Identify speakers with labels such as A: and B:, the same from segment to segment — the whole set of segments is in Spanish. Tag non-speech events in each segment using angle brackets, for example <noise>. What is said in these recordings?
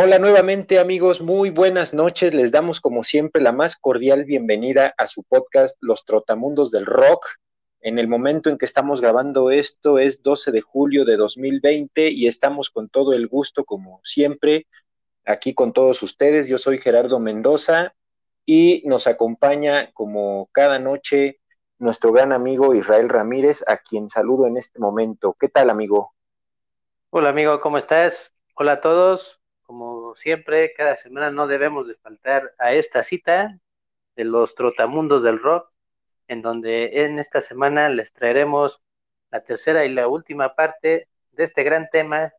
A: Hola nuevamente amigos, muy buenas noches. Les damos como siempre la más cordial bienvenida a su podcast Los Trotamundos del Rock. En el momento en que estamos grabando esto es 12 de julio de 2020 y estamos con todo el gusto como siempre aquí con todos ustedes. Yo soy Gerardo Mendoza y nos acompaña como cada noche nuestro gran amigo Israel Ramírez, a quien saludo en este momento. ¿Qué tal amigo?
B: Hola amigo, ¿cómo estás? Hola a todos. Como siempre, cada semana no debemos de faltar a esta cita de los trotamundos del rock, en donde en esta semana les traeremos la tercera y la última parte de este gran tema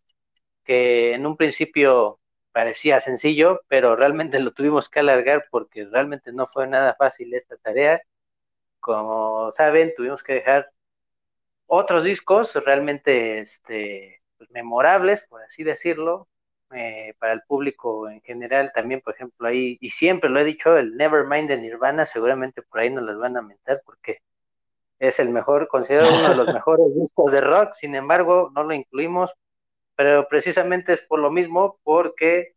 B: que en un principio parecía sencillo, pero realmente lo tuvimos que alargar porque realmente no fue nada fácil esta tarea. Como saben, tuvimos que dejar otros discos realmente este, pues, memorables, por así decirlo, eh, para el público en general también, por ejemplo, ahí, y siempre lo he dicho, el Nevermind de Nirvana, seguramente por ahí nos las van a mentar porque es el mejor, considerado uno de los <laughs> mejores discos de rock, sin embargo, no lo incluimos, pero precisamente es por lo mismo, porque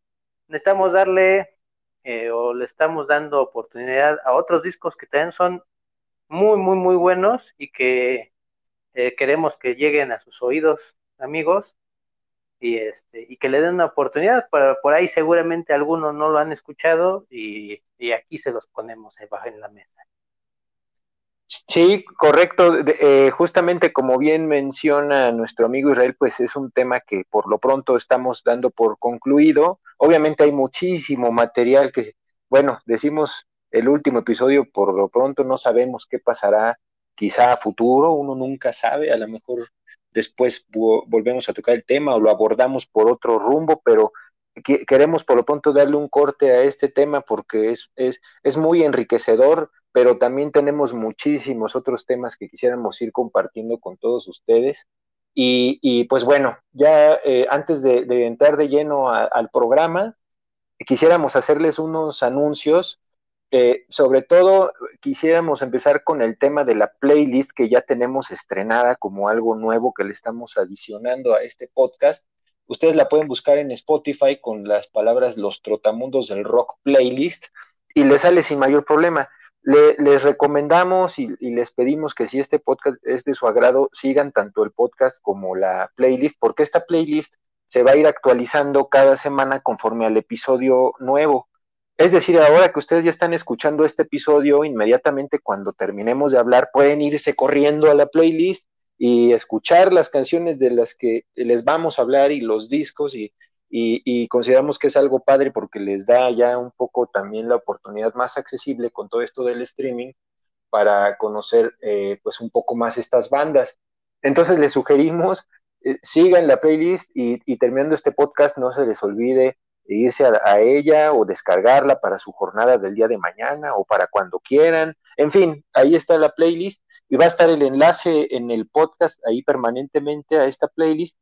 B: necesitamos darle eh, o le estamos dando oportunidad a otros discos que también son muy, muy, muy buenos y que eh, queremos que lleguen a sus oídos, amigos y este y que le den una oportunidad para por ahí seguramente algunos no lo han escuchado y, aquí se los ponemos debajo en la mesa
A: Sí, correcto. Eh, justamente como bien menciona nuestro amigo Israel, pues es un tema que por lo pronto estamos dando por concluido. Obviamente hay muchísimo material que, bueno, decimos el último episodio, por lo pronto no sabemos qué pasará quizá a futuro, uno nunca sabe, a lo mejor después volvemos a tocar el tema o lo abordamos por otro rumbo, pero queremos por lo pronto darle un corte a este tema porque es, es, es muy enriquecedor, pero también tenemos muchísimos otros temas que quisiéramos ir compartiendo con todos ustedes. Y, y pues bueno, ya eh, antes de, entrar de lleno al programa, quisiéramos hacerles unos anuncios eh, sobre todo, quisiéramos empezar con el tema de la playlist que ya tenemos estrenada como algo nuevo que le estamos adicionando a este podcast. Ustedes la pueden buscar en Spotify con las palabras Los Trotamundos del Rock Playlist y les sale sin mayor problema. les recomendamos y, y, les pedimos que si este podcast es de su agrado, sigan tanto el podcast como la playlist, porque esta playlist se va a ir actualizando cada semana conforme al episodio nuevo. Es decir, ahora que ustedes ya están escuchando este episodio, inmediatamente cuando terminemos de hablar, pueden irse corriendo a la playlist y escuchar las canciones de las que les vamos a hablar y los discos y, consideramos que es algo padre porque les da ya un poco también la oportunidad más accesible con todo esto del streaming para conocer eh, pues un poco más estas bandas. Entonces les sugerimos, eh, sigan la playlist y, y terminando este podcast no se les olvide irse a, ella o descargarla para su jornada del día de mañana o para cuando quieran. En fin, ahí está la playlist y va a estar el enlace en el podcast ahí permanentemente a esta playlist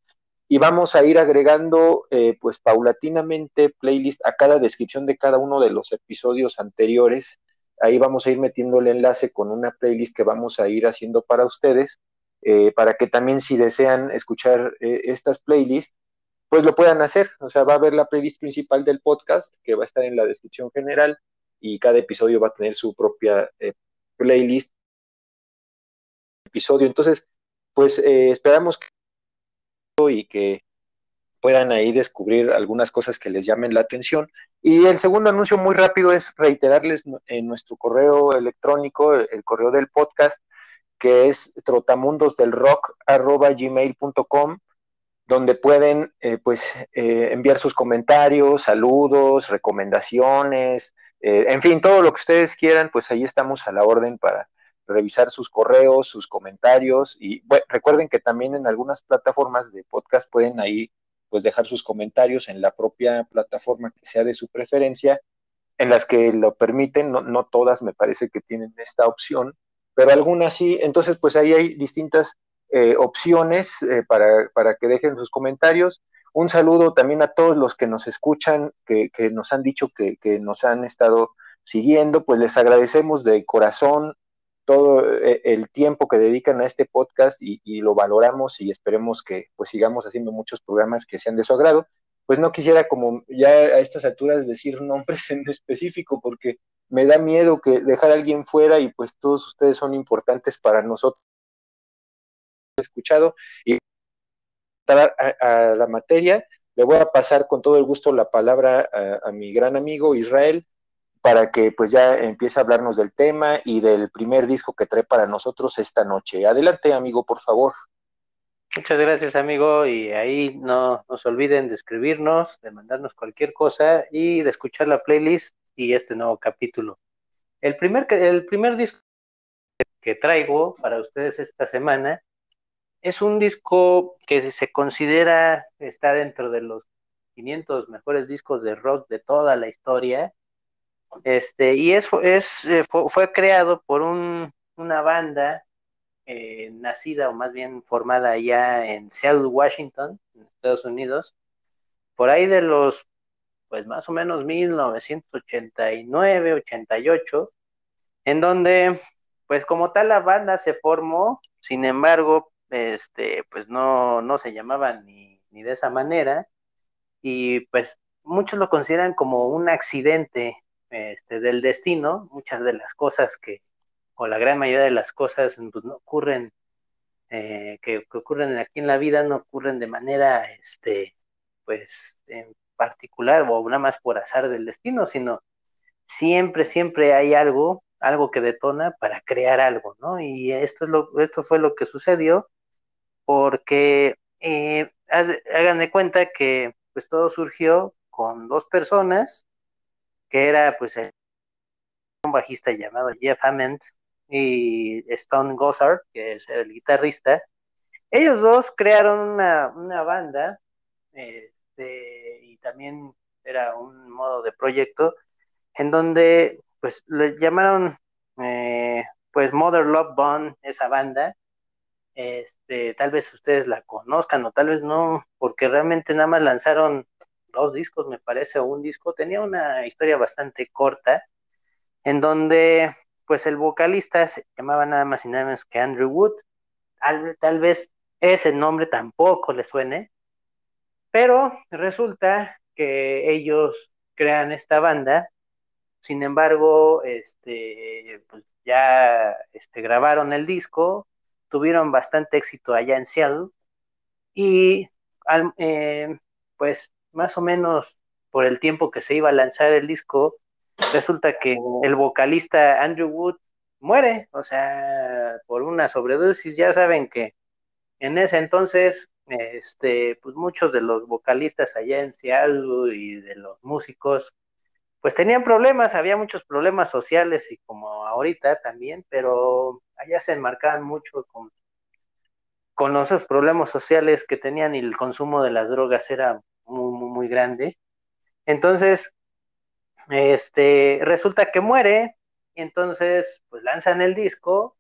A: y vamos a ir agregando eh, pues paulatinamente playlist a cada descripción de cada uno de los episodios anteriores. Ahí vamos a ir metiendo el enlace con una playlist que vamos a ir haciendo para ustedes, eh, para que también si desean escuchar eh, estas playlists, pues lo puedan hacer. O sea, va a haber la playlist principal del podcast que va a estar en la descripción general y cada episodio va a tener su propia eh, playlist episodio. Entonces, pues eh, esperamos que y que puedan ahí descubrir algunas cosas que les llamen la atención. Y el segundo anuncio muy rápido es reiterarles en nuestro correo electrónico, el correo del podcast, que es trotamundosdelrock.gmail.com donde pueden eh, pues eh, enviar sus comentarios, saludos, recomendaciones, eh, en fin, todo lo que ustedes quieran, pues ahí estamos a la orden para revisar sus correos, sus comentarios y recuerden que también en algunas plataformas de podcast pueden ahí pues dejar sus comentarios en la propia plataforma que sea de su preferencia, en las que lo permiten, no, no todas me parece que tienen esta opción, pero algunas sí, entonces pues ahí hay distintas eh, opciones eh, para, para, que dejen sus comentarios. Un saludo también a todos los que nos escuchan, que, que nos han dicho que, que, nos han estado siguiendo, pues les agradecemos de corazón todo eh, el tiempo que dedican a este podcast y, y, lo valoramos y esperemos que pues sigamos haciendo muchos programas que sean de su agrado. pues no quisiera como ya a estas alturas decir nombres en específico porque me da miedo que dejar a alguien fuera y pues todos ustedes son importantes para nosotros. Escuchado y a, la materia, le voy a pasar con todo el gusto la palabra a, mi gran amigo Israel para que pues ya empiece a hablarnos del tema y del primer disco que trae para nosotros esta noche. Adelante, amigo, por favor.
B: Muchas gracias, amigo, y ahí no nos olviden de escribirnos, de mandarnos cualquier cosa y de escuchar la playlist y este nuevo capítulo. El primer, el primer disco que traigo para ustedes esta semana es un disco que se considera está dentro de los 500 mejores discos de rock de toda la historia. Este, y es, es eh, fue, creado por un, una banda eh, nacida o más bien formada ya en Seattle, Washington, en Estados Unidos, por ahí de los, pues más o menos 1989, 88, en donde, pues como tal la banda se formó, sin embargo, este, pues no, no se llamaban ni, ni de esa manera, y pues muchos lo consideran como un accidente este, del destino, muchas de las cosas que, o la gran mayoría de las cosas, pues no ocurren, eh, que, ocurren aquí en la vida, no ocurren de manera, este, pues, en particular o nada más por azar del destino, sino siempre, siempre hay algo, algo que detona para crear algo, ¿no? Y esto, es lo, esto fue lo que sucedió porque eh, hagan de cuenta que pues todo surgió con dos personas, que era pues un bajista llamado Jeff Hammond y Stone Gossard, que es el guitarrista. Ellos dos crearon una, una banda este, y también era un modo de proyecto en donde pues le llamaron eh, pues Mother Love Bond esa banda este, tal vez ustedes la conozcan o tal vez no, porque realmente nada más lanzaron dos discos, me parece, o un disco. Tenía una historia bastante corta, en donde, pues, el vocalista se llamaba nada más y nada menos que Andrew Wood. Tal, tal vez ese nombre tampoco le suene, pero resulta que ellos crean esta banda. Sin embargo, este, pues ya este, grabaron el disco, tuvieron bastante éxito allá en Seattle. Y eh, pues más o menos por el tiempo que se iba a lanzar el disco, resulta que el vocalista Andrew Wood muere, o sea, por una sobredosis, ya saben que en ese entonces, este, pues muchos de los vocalistas allá en Seattle y de los músicos, pues tenían problemas, había muchos problemas sociales y como ahorita también, pero allá se enmarcaban mucho con, con esos problemas sociales que tenían y el consumo de las drogas era muy, muy, muy grande. Entonces, este, resulta que muere, y entonces, pues lanzan el disco,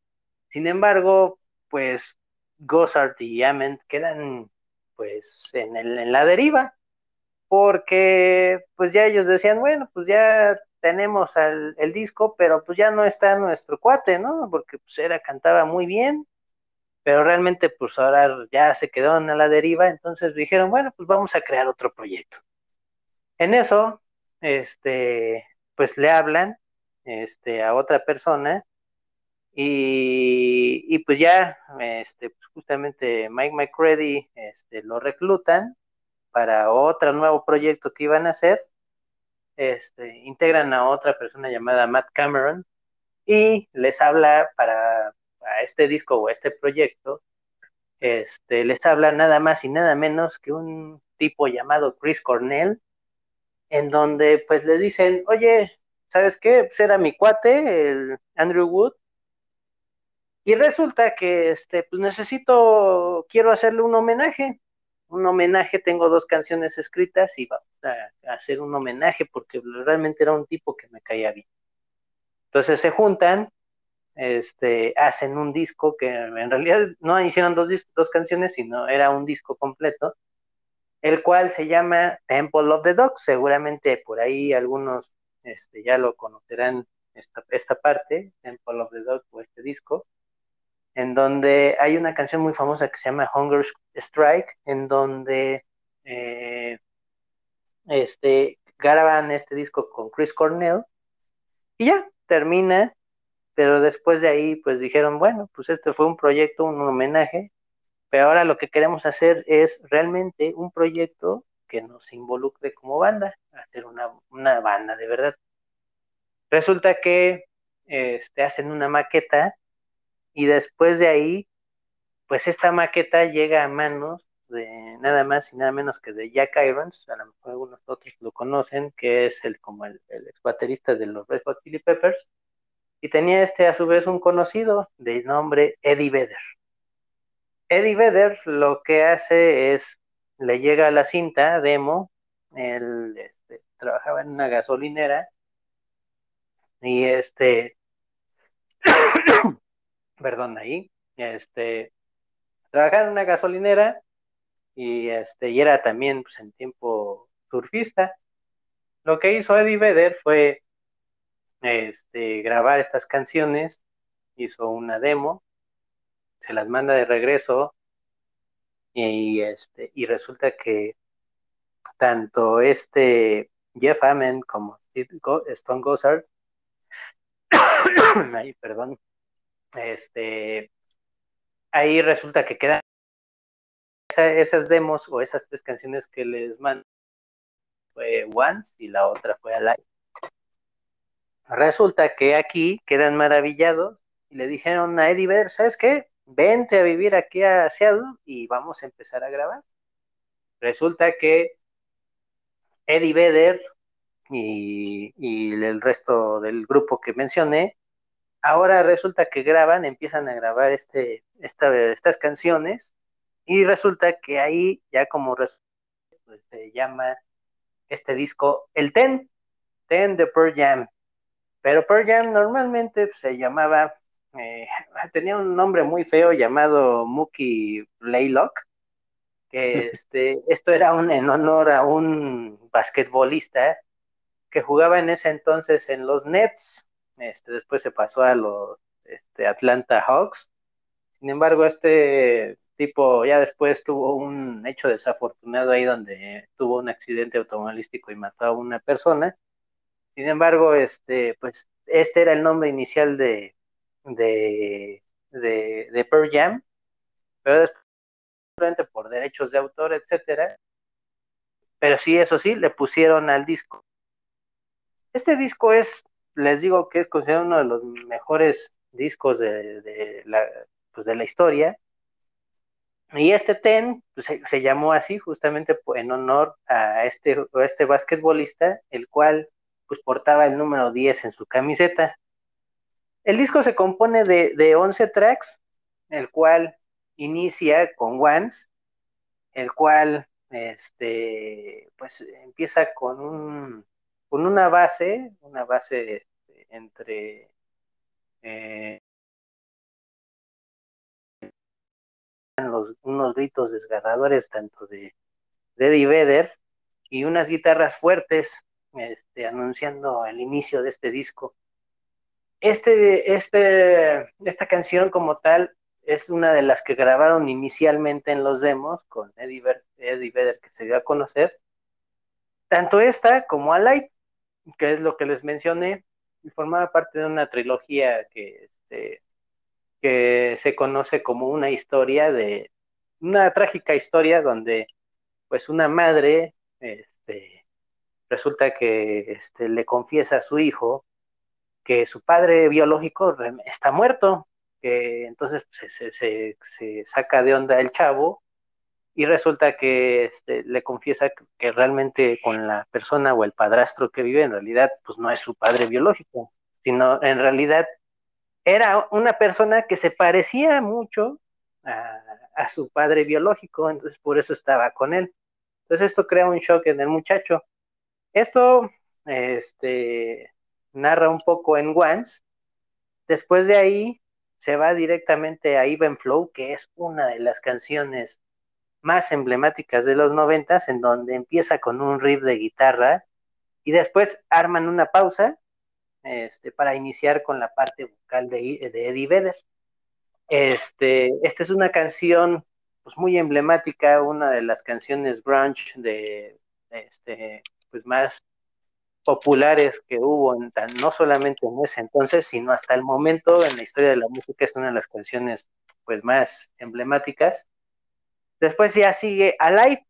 B: sin embargo, pues Gossard y Ament quedan, pues, en, el, en la deriva, porque, pues ya ellos decían, bueno, pues ya tenemos el disco, pero pues ya no está nuestro cuate, ¿no? Porque pues era, cantaba muy bien, pero realmente pues ahora ya se quedó en la deriva, entonces dijeron, bueno, pues vamos a crear otro proyecto. En eso, este, pues le hablan este, a otra persona y, y pues ya, este, pues justamente Mike McCready este, lo reclutan para otro nuevo proyecto que iban a hacer este, integran a otra persona llamada Matt Cameron y les habla para, este disco o este proyecto, este, les habla nada más y nada menos que un tipo llamado Chris Cornell, en donde pues le dicen, oye, ¿sabes qué? Pues era mi cuate, el Andrew Wood, y resulta que este, pues necesito, quiero hacerle un homenaje un homenaje, tengo dos canciones escritas y vamos a, hacer un homenaje porque realmente era un tipo que me caía bien. Entonces se juntan, este, hacen un disco que en realidad no hicieron dos, dos canciones, sino era un disco completo, el cual se llama Temple of the Dog. Seguramente por ahí algunos este, ya lo conocerán esta, esta parte, Temple of the Dog o este disco en donde hay una canción muy famosa que se llama Hunger Strike, en donde eh, este, graban este disco con Chris Cornell y ya, termina, pero después de ahí pues dijeron, bueno, pues este fue un proyecto, un homenaje, pero ahora lo que queremos hacer es realmente un proyecto que nos involucre como banda, hacer una, una banda de verdad. Resulta que este, hacen una maqueta y después de ahí, pues esta maqueta llega a manos de nada más y nada menos que de Jack Irons, a lo mejor algunos otros lo conocen, que es el como el, el ex baterista de los Red Hot Chili Peppers, y tenía este a su vez un conocido de nombre Eddie Vedder. Eddie Vedder lo que hace es, le llega la cinta demo, él este, trabajaba en una gasolinera, y este, <coughs> perdón, ahí, este, trabajaba en una gasolinera, y este, y era también pues, en tiempo surfista. Lo que hizo Eddie Vedder fue este, grabar estas canciones, hizo una demo, se las manda de regreso y, este, y resulta que tanto este Jeff Amen como Stone Gossard, <coughs> perdón, este, ahí resulta que quedan esas demos o esas tres canciones que les mandé fue Once y la otra fue Alive. Resulta que aquí quedan maravillados y le dijeron a Eddie Vedder, ¿sabes qué? Vente a vivir aquí a Seattle y vamos a empezar a grabar. Resulta que Eddie Vedder y, y el resto del grupo que mencioné, ahora resulta que graban, empiezan a grabar este, estas canciones y resulta que ahí ya como pues, se llama este disco el Ten, Ten de Pearl Jam. Pero Pearl Jam normalmente pues, se llamaba, eh, <laughs> tenía un nombre muy feo llamado Mookie Blaylock, que <laughs> este, esto era un, en honor a un basquetbolista que jugaba en ese entonces en los Nets, este, después se pasó a los este, Atlanta Hawks. Sin embargo, este tipo ya después tuvo un hecho desafortunado ahí donde tuvo un accidente automovilístico y mató a una persona. Sin embargo, este, pues este era el nombre inicial de, de, de, Pearl Jam, pero después por derechos de autor, etcétera. Pero sí, eso sí, le pusieron al disco. Este disco es, les digo que es considerado uno de los mejores discos de, pues la historia y este ten pues, se, llamó así justamente en honor a este, a este basquetbolista, el cual pues portaba el número 10 en su camiseta. El disco se compone de, de 11 tracks, el cual inicia con Once, el cual este, pues empieza con, un, con una base, una base entre eh, unos gritos desgarradores tanto de, Eddie Vedder y unas guitarras fuertes este, anunciando el inicio de este disco. Este, este, esta canción como tal es una de las que grabaron inicialmente en los demos con Eddie, Vedder que se dio a conocer. Tanto esta como Alight, que es lo que les mencioné, y formaba parte de una trilogía que este, que se conoce como una historia de, una trágica historia donde pues una madre, este, resulta que este, le confiesa a su hijo que su padre biológico está muerto, que entonces se, se, se, saca de onda el chavo y resulta que este, le confiesa que realmente con la persona o el padrastro que vive en realidad pues no es su padre biológico, sino en realidad era una persona que se parecía mucho a, su padre biológico, entonces por eso estaba con él. Entonces esto crea un shock en el muchacho. Esto este, narra un poco en Once. Después de ahí se va directamente a Even Flow, que es una de las canciones más emblemáticas de los noventas, en donde empieza con un riff de guitarra y después arman una pausa este, para iniciar con la parte vocal de, Eddie Vedder. Este, esta es una canción pues, muy emblemática, una de las canciones grunge de, este, pues más populares que hubo no solamente en ese entonces, sino hasta el momento en la historia de la música es una de las canciones pues más emblemáticas. Después ya sigue Alive,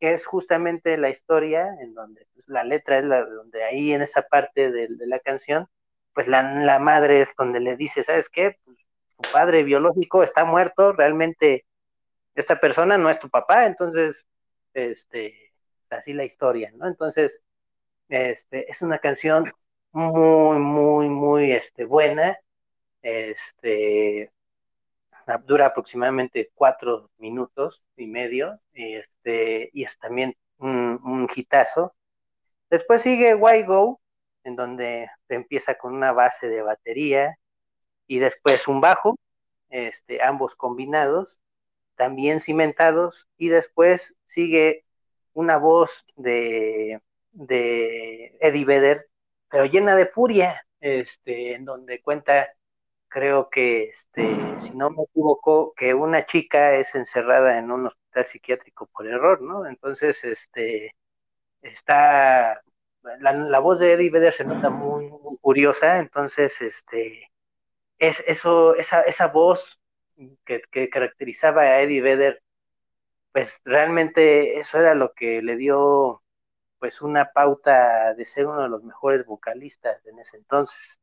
B: que es justamente la historia en donde pues, la letra es la donde ahí en esa parte de, la canción, pues la, la, madre es donde le dice, ¿sabes qué? Pues, tu padre biológico está muerto, realmente esta persona no es tu papá, entonces, este, así la historia, ¿no? Entonces, este, es una canción muy, muy, muy este, buena. Este, dura aproximadamente cuatro minutos y medio. Este, y es también un, un hitazo. Después sigue Why Go, en donde empieza con una base de batería y después un bajo, este, ambos combinados, también cimentados, y después sigue una voz de de Eddie Vedder, pero llena de furia, este, en donde cuenta, creo que, este, si no me equivoco, que una chica es encerrada en un hospital psiquiátrico por error, ¿no? Entonces, este, está, la, voz de Eddie Vedder se nota muy, curiosa, entonces, este, es eso, esa, esa voz que, que caracterizaba a Eddie Vedder, pues realmente eso era lo que le dio pues una pauta de ser uno de los mejores vocalistas en ese entonces.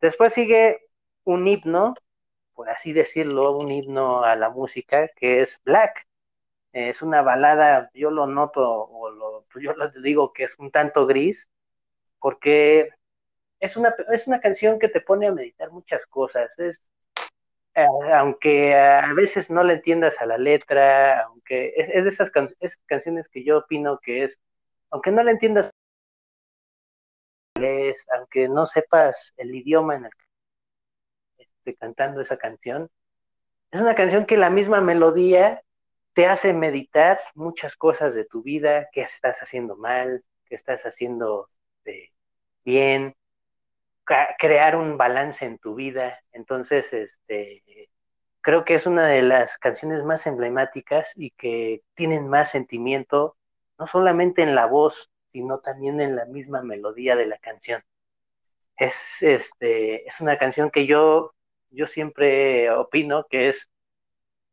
B: Después sigue un himno, por así decirlo, un himno a la música que es Black. Es una balada, yo lo noto o lo, yo lo digo que es un tanto gris, porque es una, es una canción que te pone a meditar muchas cosas. Es, eh, aunque a veces no le entiendas a la letra, aunque es, de esas canciones que yo opino que es aunque no le entiendas, aunque no sepas el idioma en el que esté cantando esa canción, es una canción que la misma melodía te hace meditar muchas cosas de tu vida, qué estás haciendo mal, qué estás haciendo eh, bien, crear un balance en tu vida. Entonces, este, creo que es una de las canciones más emblemáticas y que tienen más sentimiento no solamente en la voz, sino también en la misma melodía de la canción. Es, este, es una canción que yo, yo siempre opino que es,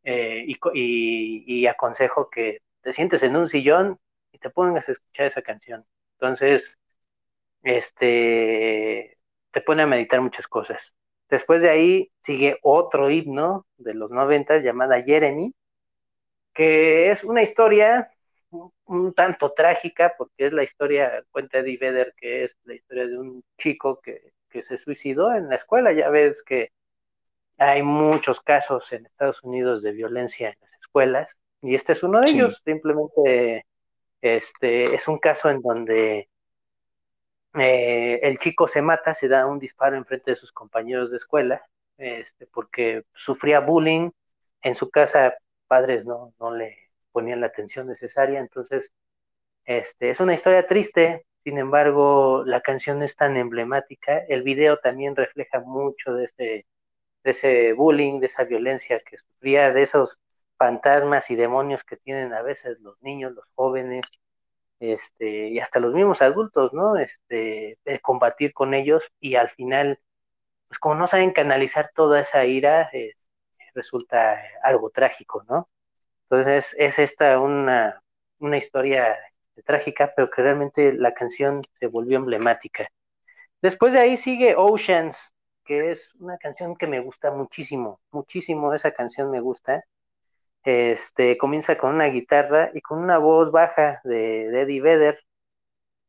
B: eh, y, aconsejo que te sientes en un sillón y te pongas a escuchar esa canción. Entonces, este, te pone a meditar muchas cosas. Después de ahí sigue otro himno de los noventas llamada Jeremy, que es una historia un tanto trágica, porque es la historia, cuenta Eddie Vedder, que es la historia de un chico que, se suicidó en la escuela. Ya ves que hay muchos casos en Estados Unidos de violencia en las escuelas, y este es uno de ellos. Simplemente este, es un caso en donde eh, el chico se mata, se da un disparo en frente de sus compañeros de escuela, este, porque sufría bullying en su casa, padres no, no le ponían la atención necesaria. Entonces, este, es una historia triste, sin embargo, la canción es tan emblemática. El video también refleja mucho de, ese, de ese bullying, de esa violencia que sufría, de esos fantasmas y demonios que tienen a veces los niños, los jóvenes, este, y hasta los mismos adultos, ¿no? Este, de combatir con ellos y al final, pues como no saben canalizar toda esa ira, eh, resulta algo trágico, ¿no? Entonces es esta una, una historia trágica, pero que realmente la canción se volvió emblemática. Después de ahí sigue Oceans, que es una canción que me gusta muchísimo, muchísimo, esa canción me gusta. Este comienza con una guitarra y con una voz baja de, Eddie Vedder.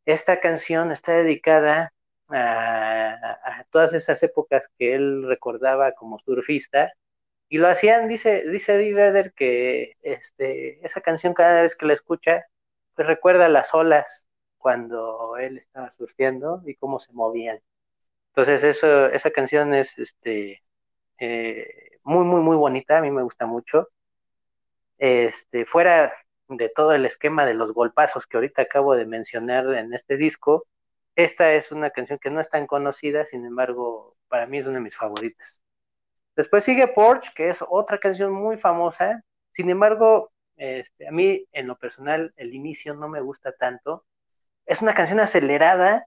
B: Esta canción está dedicada a, todas esas épocas que él recordaba como surfista y lo hacían, dice, dice Eddie Vedder que este, esa canción cada vez que la escucha, pues recuerda las olas cuando él estaba surfeando y cómo se movían. Entonces esa canción es este, eh, muy, muy, muy bonita, a mí me gusta mucho. Este, fuera de todo el esquema de los golpazos que ahorita acabo de mencionar en este disco, esta es una canción que no es tan conocida, sin embargo, para mí es una de mis favoritas. Después sigue Porsche, que es otra canción muy famosa. Sin embargo, este, a mí en lo personal el inicio no me gusta tanto, es una canción acelerada,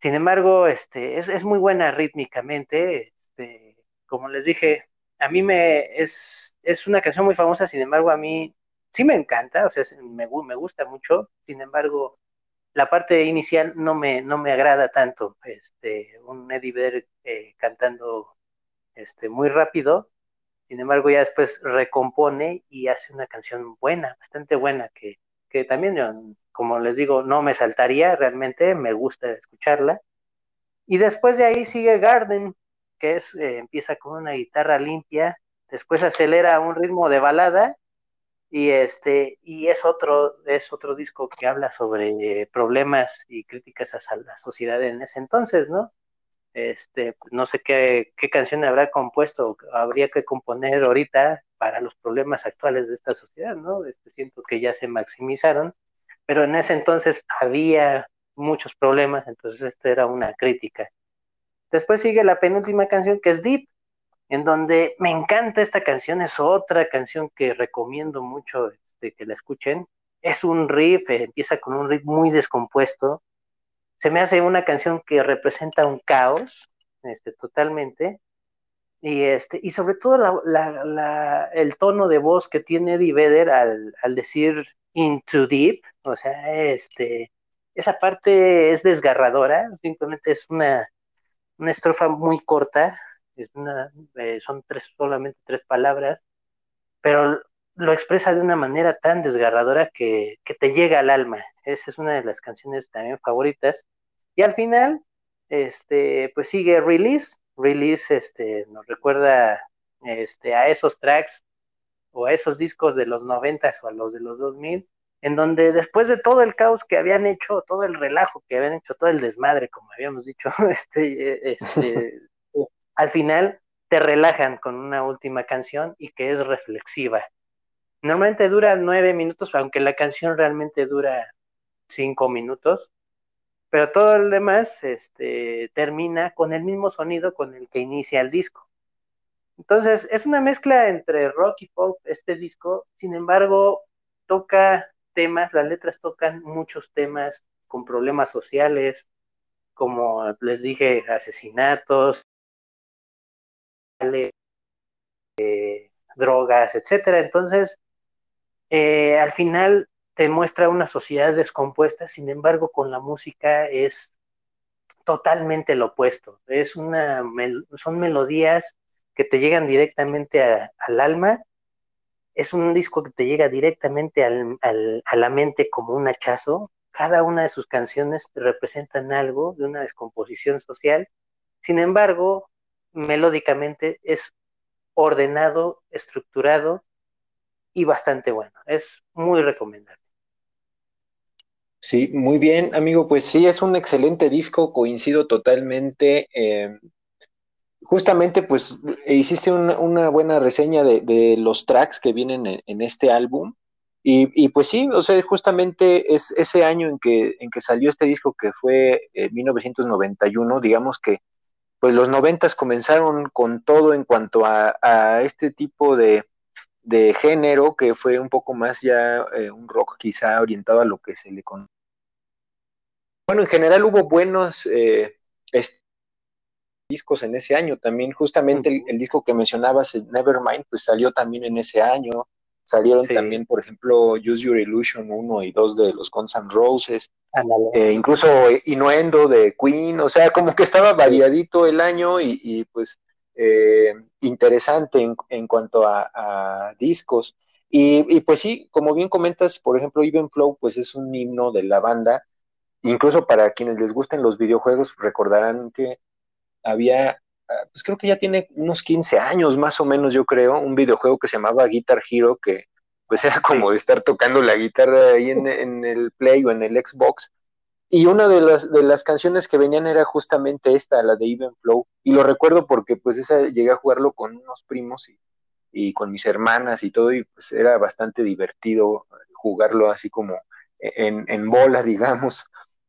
B: sin embargo, este, es, muy buena rítmicamente, este, como les dije, a mí me es, es una canción muy famosa, sin embargo, a mí sí me encanta, o sea, me, me gusta mucho, sin embargo, la parte inicial no me, no me agrada tanto, este, un Eddie Vedder eh, cantando este, muy rápido, sin embargo ya después recompone y hace una canción buena, bastante buena, que, que también, como les digo, no me saltaría, realmente me gusta escucharla. Y después de ahí sigue Garden, que es, eh, empieza con una guitarra limpia, después acelera a un ritmo de balada y este y es otro es otro disco que habla sobre problemas y críticas a la sociedad en ese entonces no este no sé qué, qué canción habrá compuesto habría que componer ahorita para los problemas actuales de esta sociedad no este, siento que ya se maximizaron pero en ese entonces había muchos problemas entonces esto era una crítica después sigue la penúltima canción que es Deep en donde me encanta esta canción, es otra canción que recomiendo mucho este, que la escuchen. Es un riff, eh, empieza con un riff muy descompuesto. Se me hace una canción que representa un caos, este, totalmente. Y, este, y sobre todo el tono de voz que tiene Eddie Vedder al, al decir into deep, o sea, este, esa parte es desgarradora, simplemente es una, una estrofa muy corta, es una, eh, son tres, solamente tres palabras, pero lo expresa de una manera tan desgarradora que, te llega al alma. Esa es una de las canciones también favoritas. Y al final, este, pues sigue Release. Release este, nos recuerda este, a esos tracks o a esos discos de los noventas o a los de los 2000, en donde después de todo el caos que habían hecho, todo el relajo que habían hecho, todo el desmadre, como habíamos dicho, <laughs> este, este al final te relajan con una última canción y que es reflexiva. Normalmente dura nueve minutos, aunque la canción realmente dura cinco minutos, pero todo el demás este, termina con el mismo sonido con el que inicia el disco. Entonces, es una mezcla entre rock y pop este disco, sin embargo, toca temas, las letras tocan muchos temas con problemas sociales, como les dije, asesinatos, eh, drogas, etcétera. Entonces, eh, al final te muestra una sociedad descompuesta, sin embargo, con la música es totalmente lo opuesto. Es una, son melodías que te llegan directamente al alma. Es un disco que te llega directamente a la mente como un hachazo. Cada una de sus canciones representan algo de una descomposición social. Sin embargo, melódicamente es ordenado, estructurado y bastante bueno. Es muy recomendable.
A: Sí, muy bien, amigo. Pues sí, es un excelente disco, coincido totalmente. Em, justamente, pues hiciste una, buena reseña de, los tracks que vienen en, este álbum. Y, pues sí, o sea, justamente es ese año en que, en que salió este disco que fue 1991, digamos que pues los noventas comenzaron con todo en cuanto a, este tipo de, género que fue un poco más ya eh, un rock quizá orientado a lo que se le conoce. Bueno, en general hubo buenos eh, discos en ese año. También, justamente el, el, disco que mencionabas, Nevermind, pues salió también en ese año, Salieron también, por ejemplo, Use Your Illusion 1 y 2 de los Guns N' Roses, eh, incluso Innuendo de Queen, o sea, como que estaba variadito el año y, pues eh, interesante en, cuanto a, discos. Y, pues sí, como bien comentas, por ejemplo, Even Flow, pues es un himno de la banda. Incluso para quienes les gusten los videojuegos, recordarán que había Ah, pues creo que ya tiene unos 15 años más o menos, yo creo, un videojuego que se llamaba Guitar Hero, que pues era como de estar tocando la guitarra ahí en, el Play o en el Xbox. Y una de las, de las canciones que venían era justamente esta, la de Even Flow. Y lo recuerdo porque pues esa llegué a jugarlo con unos primos y, y con mis hermanas y todo, y pues era bastante divertido jugarlo así como en, en bolas, <laughs> digamos.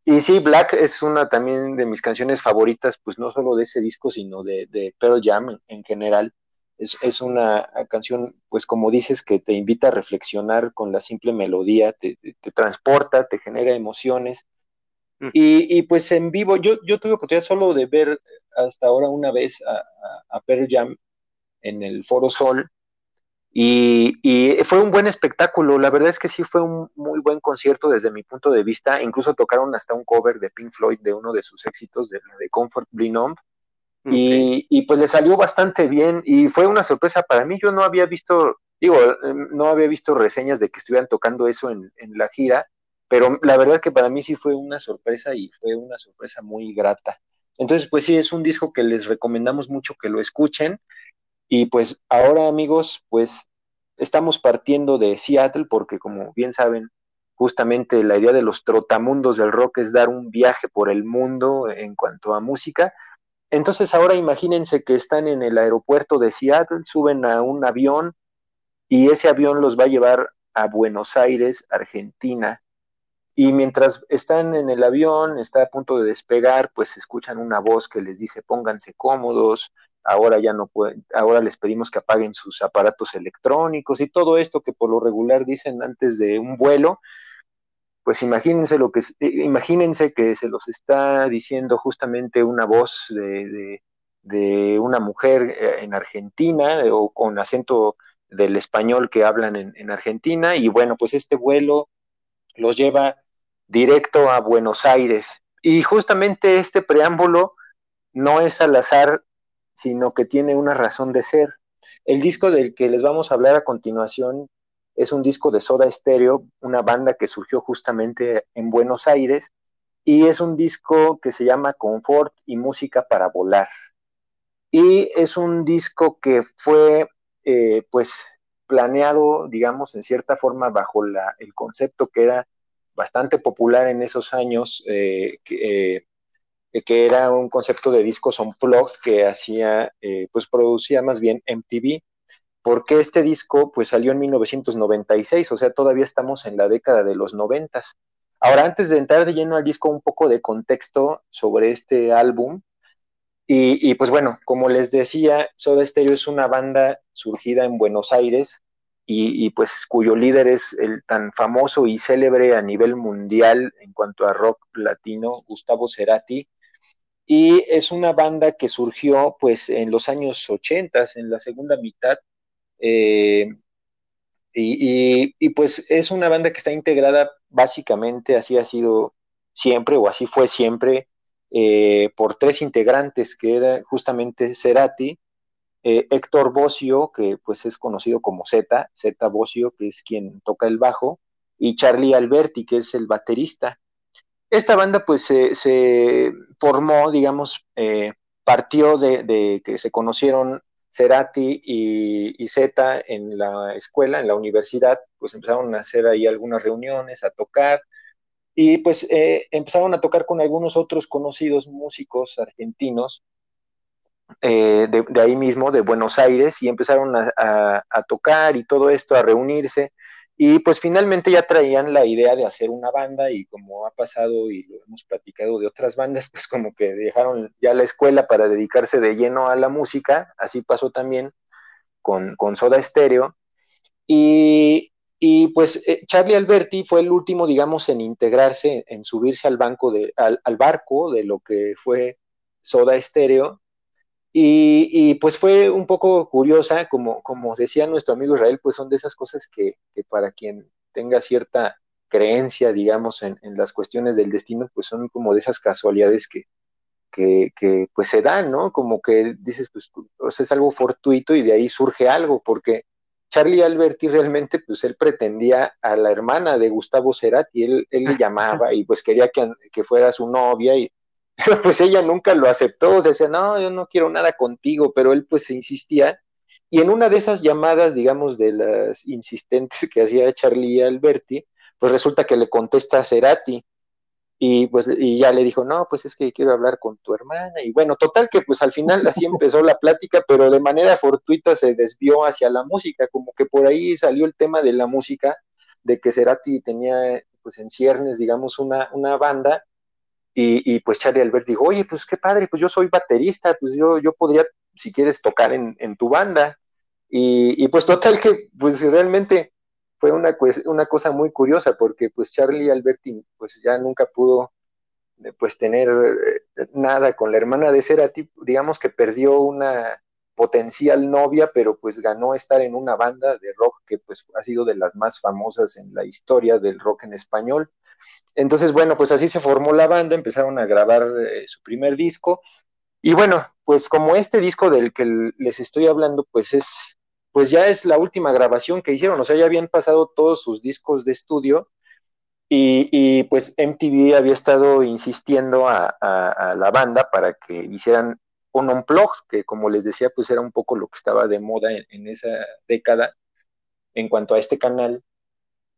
A: Y sí, Black es una también de mis canciones favoritas, pues no solo de ese disco, sino de, de Pearl Jam en, general. Es, es, una canción, pues como dices, que te invita a reflexionar con la simple melodía, te, te, transporta, te genera emociones y, pues en vivo, yo, yo tuve oportunidad solo de ver hasta ahora una vez a, a, Pearl Jam en el Foro Sol, y, y, fue un buen espectáculo, la verdad es que sí fue un muy buen concierto desde mi punto de vista, incluso tocaron hasta un cover de Pink Floyd de uno de sus éxitos, de, de Comfort Numb, y, y, pues le salió bastante bien y fue una sorpresa para mí, yo no había visto, digo, no había visto reseñas de que estuvieran tocando eso en, en la gira, pero la verdad que para mí sí fue una sorpresa y fue una sorpresa muy grata. Entonces, pues sí, es un disco que les recomendamos mucho que lo escuchen. Y pues ahora, amigos, pues estamos partiendo de Seattle porque como bien saben, justamente la idea de los trotamundos del rock es dar un viaje por el mundo en cuanto a música. Entonces ahora imagínense que están en el aeropuerto de Seattle, suben a un avión y ese avión los va a llevar a Buenos Aires, Argentina. Y mientras están en el avión, está a punto de despegar, pues escuchan una voz que les dice pónganse cómodos, ahora ya no pueden, ahora les pedimos que apaguen sus aparatos electrónicos y todo esto que por lo regular dicen antes de un vuelo, pues imagínense lo que imagínense que se los está diciendo justamente una voz de, una mujer eh, en Argentina o con acento del español que hablan en, en Argentina y bueno pues este vuelo los lleva directo a Buenos Aires. Y justamente este preámbulo no es al azar, sino que tiene una razón de ser. El disco del que les vamos a hablar a continuación es un disco de Soda Stereo, una banda que surgió justamente en Buenos Aires, y es un disco que se llama Confort y Música para Volar. Y es un disco que fue, eh, pues, planeado, digamos, en cierta forma bajo la, el concepto que era bastante popular en esos años, eh, eh, que, era un concepto de discos on plug que hacía, eh, pues producía más bien MTV, porque este disco pues salió en 1996, o sea, todavía estamos en la década de los noventas. Ahora, antes de entrar de lleno al disco, un poco de contexto sobre este álbum. Y, y, pues bueno, como les decía, Soda Stereo es una banda surgida en Buenos Aires, y, pues cuyo líder es el tan famoso y célebre a nivel mundial en cuanto a rock latino, Gustavo Cerati. Y es una banda que surgió pues en los años 80, en la segunda mitad. Eh, y, pues es una banda que está integrada básicamente, así ha sido siempre, o así fue siempre, eh, por tres integrantes, que era justamente Cerati, eh, Héctor Bocio, que pues es conocido como Z, Z Bocio, que es quien toca el bajo, y Charlie Alberti, que es el baterista. Esta banda pues se formó, digamos, eh, partió de, que se conocieron Cerati y, Z en la escuela, en la universidad, pues empezaron a hacer ahí algunas reuniones, a tocar, y pues eh, empezaron a tocar con algunos otros conocidos músicos argentinos, eh, de, ahí mismo, de Buenos Aires, y empezaron a, tocar y todo esto, a reunirse. Y pues finalmente ya traían la idea de hacer una banda y como ha pasado y lo hemos platicado de otras bandas, pues como que dejaron ya la escuela para dedicarse de lleno a la música, así pasó también con, con Soda Stereo. Y, y pues eh, Charlie Alberti fue el último, digamos, en integrarse, en subirse al, banco de, al, al barco de lo que fue Soda Stereo y, pues fue un poco curiosa, como, como decía nuestro amigo Israel, pues son de esas cosas que, para quien tenga cierta creencia, digamos, en, las cuestiones del destino, pues son como de esas casualidades que, que, pues se dan, ¿no? Como que dices, pues, es algo fortuito y de ahí surge algo, porque Charlie Alberti realmente, pues él pretendía a la hermana de Gustavo Cerati, él, él le <laughs> llamaba y pues quería que, que fuera su novia y pues ella nunca lo aceptó, o sea, decía, no, yo no quiero nada contigo, pero él pues se insistía. Y en una de esas llamadas, digamos, de las insistentes que hacía Charlie Alberti, pues resulta que le contesta a Cerati. Y pues y ya le dijo, no, pues es que quiero hablar con tu hermana. Y bueno, total que pues al final así <laughs> empezó la plática, pero de manera fortuita se desvió hacia la música, como que por ahí salió el tema de la música, de que Cerati tenía pues en ciernes, digamos, una, una banda y, pues Charlie Albert dijo, oye, pues qué padre, pues yo soy baterista, pues yo, yo podría, si quieres, tocar en, tu banda. Y, pues total que, pues realmente fue una, una cosa muy curiosa, porque pues Charlie Alberti, pues ya nunca pudo, pues tener eh, nada con la hermana de Cerati, digamos que perdió una potencial novia, pero pues ganó estar en una banda de rock que pues ha sido de las más famosas en la historia del rock en español. Entonces, bueno, pues así se formó la banda, empezaron a grabar eh, su primer disco. Y bueno, pues como este disco del que les estoy hablando, pues es, pues ya es la última grabación que hicieron, o sea, ya habían pasado todos sus discos de estudio y, pues MTV había estado insistiendo a, la banda para que hicieran un unplug, que como les decía, pues era un poco lo que estaba de moda en, esa década en cuanto a este canal.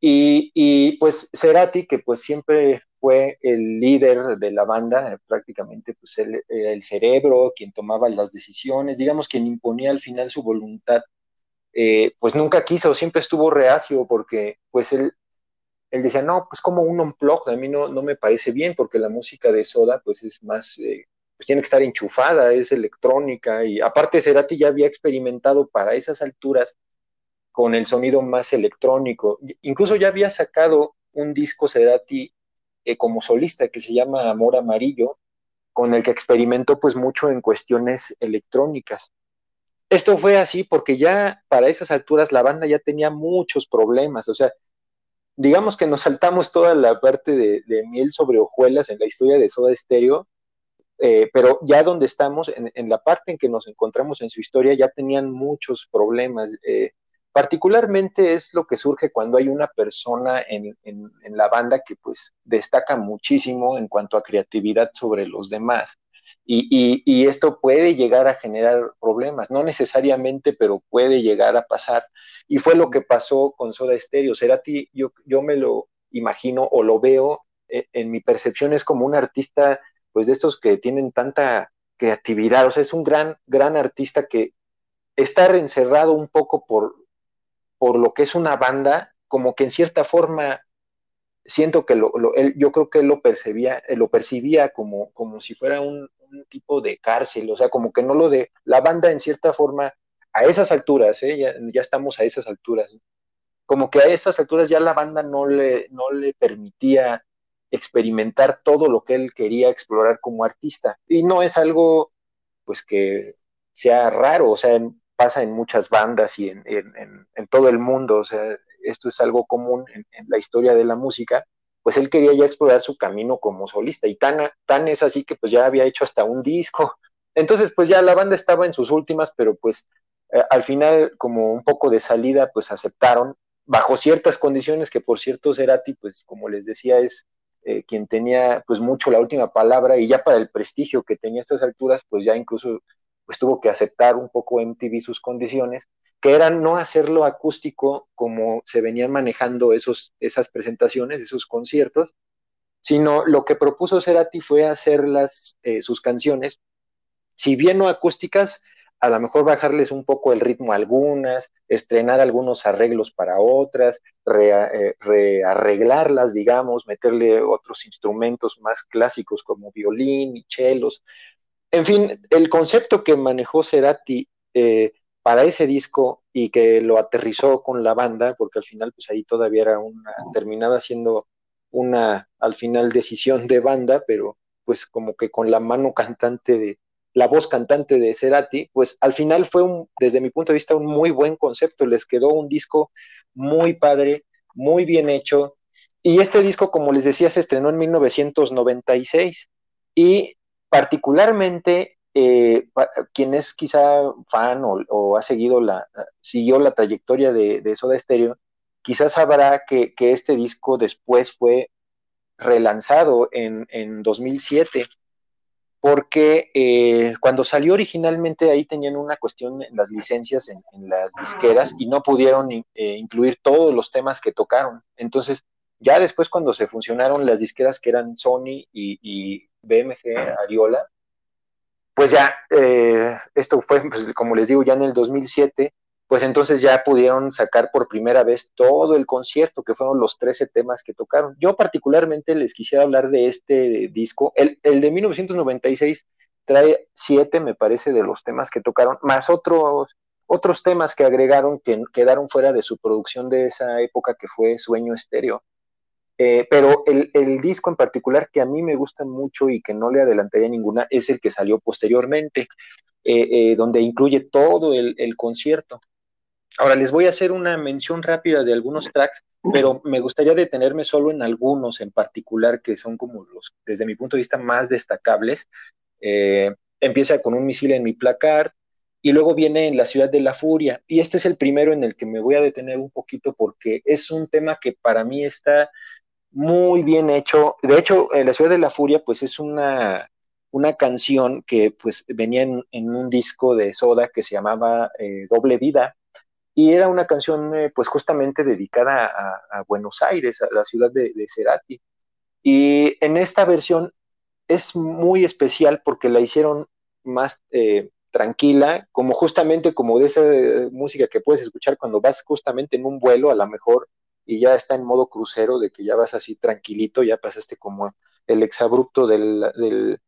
A: Y, pues Cerati, que pues siempre fue el líder de la banda, prácticamente pues el cerebro, quien tomaba las decisiones, digamos quien imponía al final su voluntad, eh, pues nunca quiso, siempre estuvo reacio porque pues él él decía, no, pues como un unplug, a mí no, no me parece bien porque la música de Soda pues es más, eh, pues tiene que estar enchufada, es electrónica y aparte Cerati ya había experimentado para esas alturas con el sonido más electrónico, incluso ya había sacado un disco Cerati eh, como solista que se llama Amor Amarillo, con el que experimentó pues mucho en cuestiones electrónicas. Esto fue así porque ya para esas alturas la banda ya tenía muchos problemas, o sea, digamos que nos saltamos toda la parte de, miel sobre hojuelas en la historia de Soda Stereo, eh, pero ya donde estamos, en, la parte en que nos encontramos en su historia, ya tenían muchos problemas. Eh, particularmente es lo que surge cuando hay una persona en, la banda que pues destaca muchísimo en cuanto a creatividad sobre los demás. y, esto puede llegar a generar problemas, no necesariamente, pero puede llegar a pasar. Y fue lo que pasó con Soda Stereo. Cerati, yo, yo me lo imagino o lo veo eh, en mi percepción, es como un artista, pues de estos que tienen tanta creatividad. O sea, es un gran, gran artista que está encerrado un poco por, por lo que es una banda, como que en cierta forma siento que lo, él, yo creo que él lo percibía, eh, lo percibía como, como si fuera un, tipo de cárcel, o sea, como que no lo de, la banda en cierta forma a esas alturas, ¿eh? ya, estamos a esas alturas, como que a esas alturas ya la banda no le, no le permitía experimentar todo lo que él quería explorar como artista. Y no es algo, pues, que sea raro, o sea, pasa en muchas bandas y en, todo el mundo, o sea, esto es algo común en, la historia de la música, pues él quería ya explorar su camino como solista y tan, tan es así que pues ya había hecho hasta un disco. Entonces, pues ya la banda estaba en sus últimas, pero pues eh, al final, como un poco de salida, pues aceptaron, bajo ciertas condiciones que por cierto Cerati, pues como les decía, es eh, quien tenía pues mucho la última palabra y ya para el prestigio que tenía a estas alturas, pues ya incluso pues tuvo que aceptar un poco MTV sus condiciones, que eran no hacerlo acústico como se venían manejando esos, esas presentaciones, esos conciertos, sino lo que propuso Cerati fue hacer las, eh, sus canciones, si bien no acústicas, a lo mejor bajarles un poco el ritmo a algunas, estrenar algunos arreglos para otras, eh, rearreglarlas, digamos, meterle otros instrumentos más clásicos como violín y chelos. En fin, el concepto que manejó Cerati eh, para ese disco y que lo aterrizó con la banda, porque al final pues ahí todavía era una, terminaba siendo una al final decisión de banda, pero pues como que con la mano cantante de, la voz cantante de Cerati, pues al final fue un, desde mi punto de vista, un muy buen concepto. Les quedó un disco muy padre, muy bien hecho. Y este disco, como les decía, se estrenó en 1996 y particularmente eh, quien es quizá fan o, ha seguido la, siguió la trayectoria de, de Soda Stereo, quizás sabrá que, este disco después fue relanzado en, en 2007 porque eh, cuando salió originalmente ahí tenían una cuestión en las licencias en, las disqueras y no pudieron eh, incluir todos los temas que tocaron. Entonces, ya después cuando se funcionaron las disqueras que eran Sony y, BMG Ariola, pues ya, eh, esto fue, pues, como les digo, ya en el 2007, pues entonces ya pudieron sacar por primera vez todo el concierto, que fueron los 13 temas que tocaron. Yo particularmente les quisiera hablar de este disco. El, de 1996 trae siete, me parece, de los temas que tocaron, más otros, otros temas que agregaron que quedaron fuera de su producción de esa época, que fue Sueño Estéreo. Eh, pero el, disco en particular que a mí me gusta mucho y que no le adelantaría ninguna es el que salió posteriormente, eh, donde incluye todo el, concierto. Ahora les voy a hacer una mención rápida de algunos tracks, pero me gustaría detenerme solo en algunos en particular que son como los, desde mi punto de vista, más destacables. empieza con un misil en mi placar, y luego viene en La ciudad de la furia. Y este es el primero en el que me voy a detener un poquito porque es un tema que para mí está muy bien hecho. De hecho, en La ciudad de la furia pues es una, una canción que pues venía en, un disco de Soda que se llamaba eh, Doble Vida. Y era una canción eh, pues justamente dedicada a, Buenos Aires, a la ciudad de, Cerati. Y en esta versión es muy especial porque la hicieron más... Eh, tranquila, como justamente como de esa eh, música que puedes escuchar cuando vas justamente en un vuelo a lo mejor y ya está en modo crucero, de que ya vas así tranquilito, ya pasaste como el exabrupto del,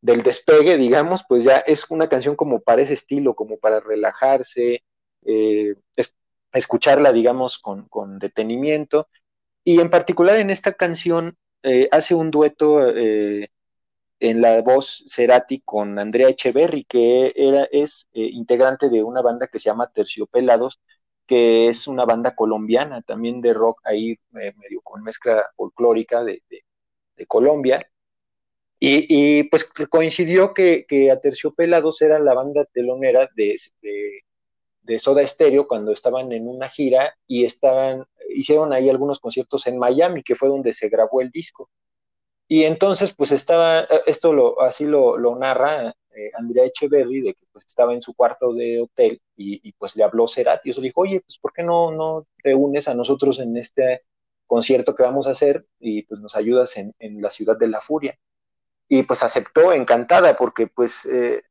A: del, despegue, digamos, pues ya es una canción como para ese estilo, como para relajarse, eh, escucharla, digamos, con, con, detenimiento. Y en particular en esta canción eh, hace un dueto en la voz Cerati con Andrea Echeverry, que era, es eh, integrante de una banda que se llama Terciopelados, que es una banda colombiana, también de rock ahí eh, medio con mezcla folclórica de, Colombia. Y, pues coincidió que, que Terciopelados era la banda telonera de, de, Soda Stereo cuando estaban en una gira y estaban, hicieron ahí algunos conciertos en Miami, que fue donde se grabó el disco. Y entonces, pues estaba, eh, esto lo, así lo, narra eh, Andrea Echeverry, de que pues estaba en su cuarto de hotel y, pues le habló Cerati, y le dijo, oye, pues ¿por qué no, no te unes a nosotros en este concierto que vamos a hacer y pues nos ayudas en, en la ciudad de la furia? Y pues aceptó encantada porque pues eh,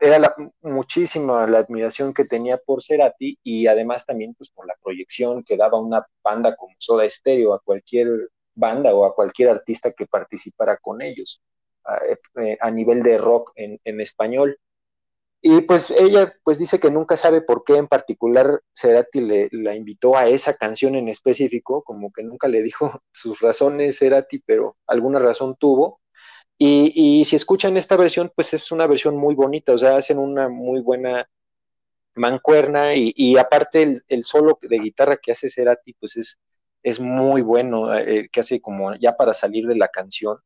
A: era la, muchísima la admiración que tenía por Cerati y además también pues por la proyección que daba una banda como Soda Stereo a cualquier banda o a cualquier artista que participara con ellos a, eh, nivel de rock en, español. Y pues ella pues dice que nunca sabe por qué en particular Cerati le, la invitó a esa canción en específico, como que nunca le dijo <laughs> sus razones Cerati, pero alguna razón tuvo. Y, si escuchan esta versión, pues es una versión muy bonita, o sea, hacen una muy buena mancuerna y, aparte el, el, solo de guitarra que hace Cerati, pues es, es muy bueno, eh, que hace como ya para salir de la canción.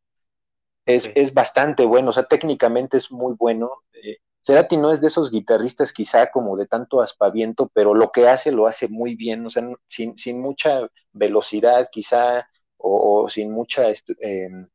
A: Es, es bastante bueno, o sea, técnicamente es muy bueno. Eh, Cerati no es de esos guitarristas quizá como de tanto aspaviento, pero lo que hace lo hace muy bien, o sea, sin, sin mucha velocidad quizá, o, sin mucha, em,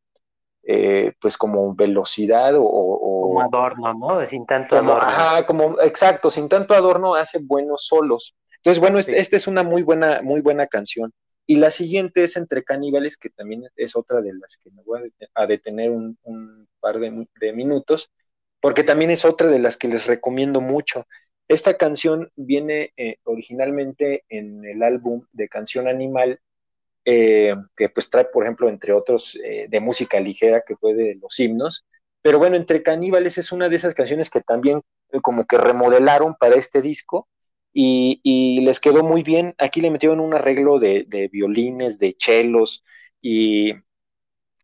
A: eh, pues como velocidad o,
B: Como adorno, ¿no? Sin tanto adorno.
A: Ajá, como, exacto, sin tanto adorno hace buenos solos. Entonces, bueno, esta este es una muy buena, muy buena canción. Y la siguiente es Entre Caníbales, que también es otra de las que me voy a detener un, par de, minutos, porque también es otra de las que les recomiendo mucho. Esta canción viene eh, originalmente en el álbum de Canción Animal, eh, que pues trae, por ejemplo, entre otros, eh, de música ligera, que fue de los himnos. Pero bueno, Entre Caníbales es una de esas canciones que también como que remodelaron para este disco y, les quedó muy bien. Aquí le metieron un arreglo de, violines, de chelos y,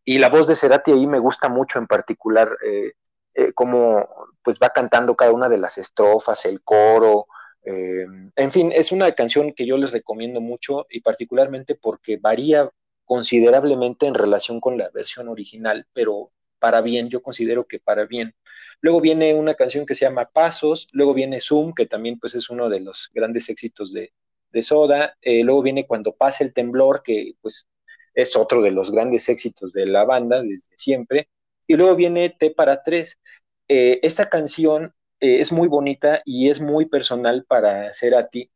A: la voz de Cerati ahí me gusta mucho en particular, eh, eh, cómo pues va cantando cada una de las estrofas, el coro. Eh, en fin, es una canción que yo les recomiendo mucho y particularmente porque varía considerablemente en relación con la versión original, pero para bien, yo considero que para bien. Luego viene una canción que se llama Pasos, luego viene Zoom, que también pues es uno de los grandes éxitos de, Soda, eh, luego viene Cuando pasa el temblor, que pues es otro de los grandes éxitos de la banda desde siempre, y luego viene T para tres. Eh, esta canción eh, es muy bonita y es muy personal para Cerati,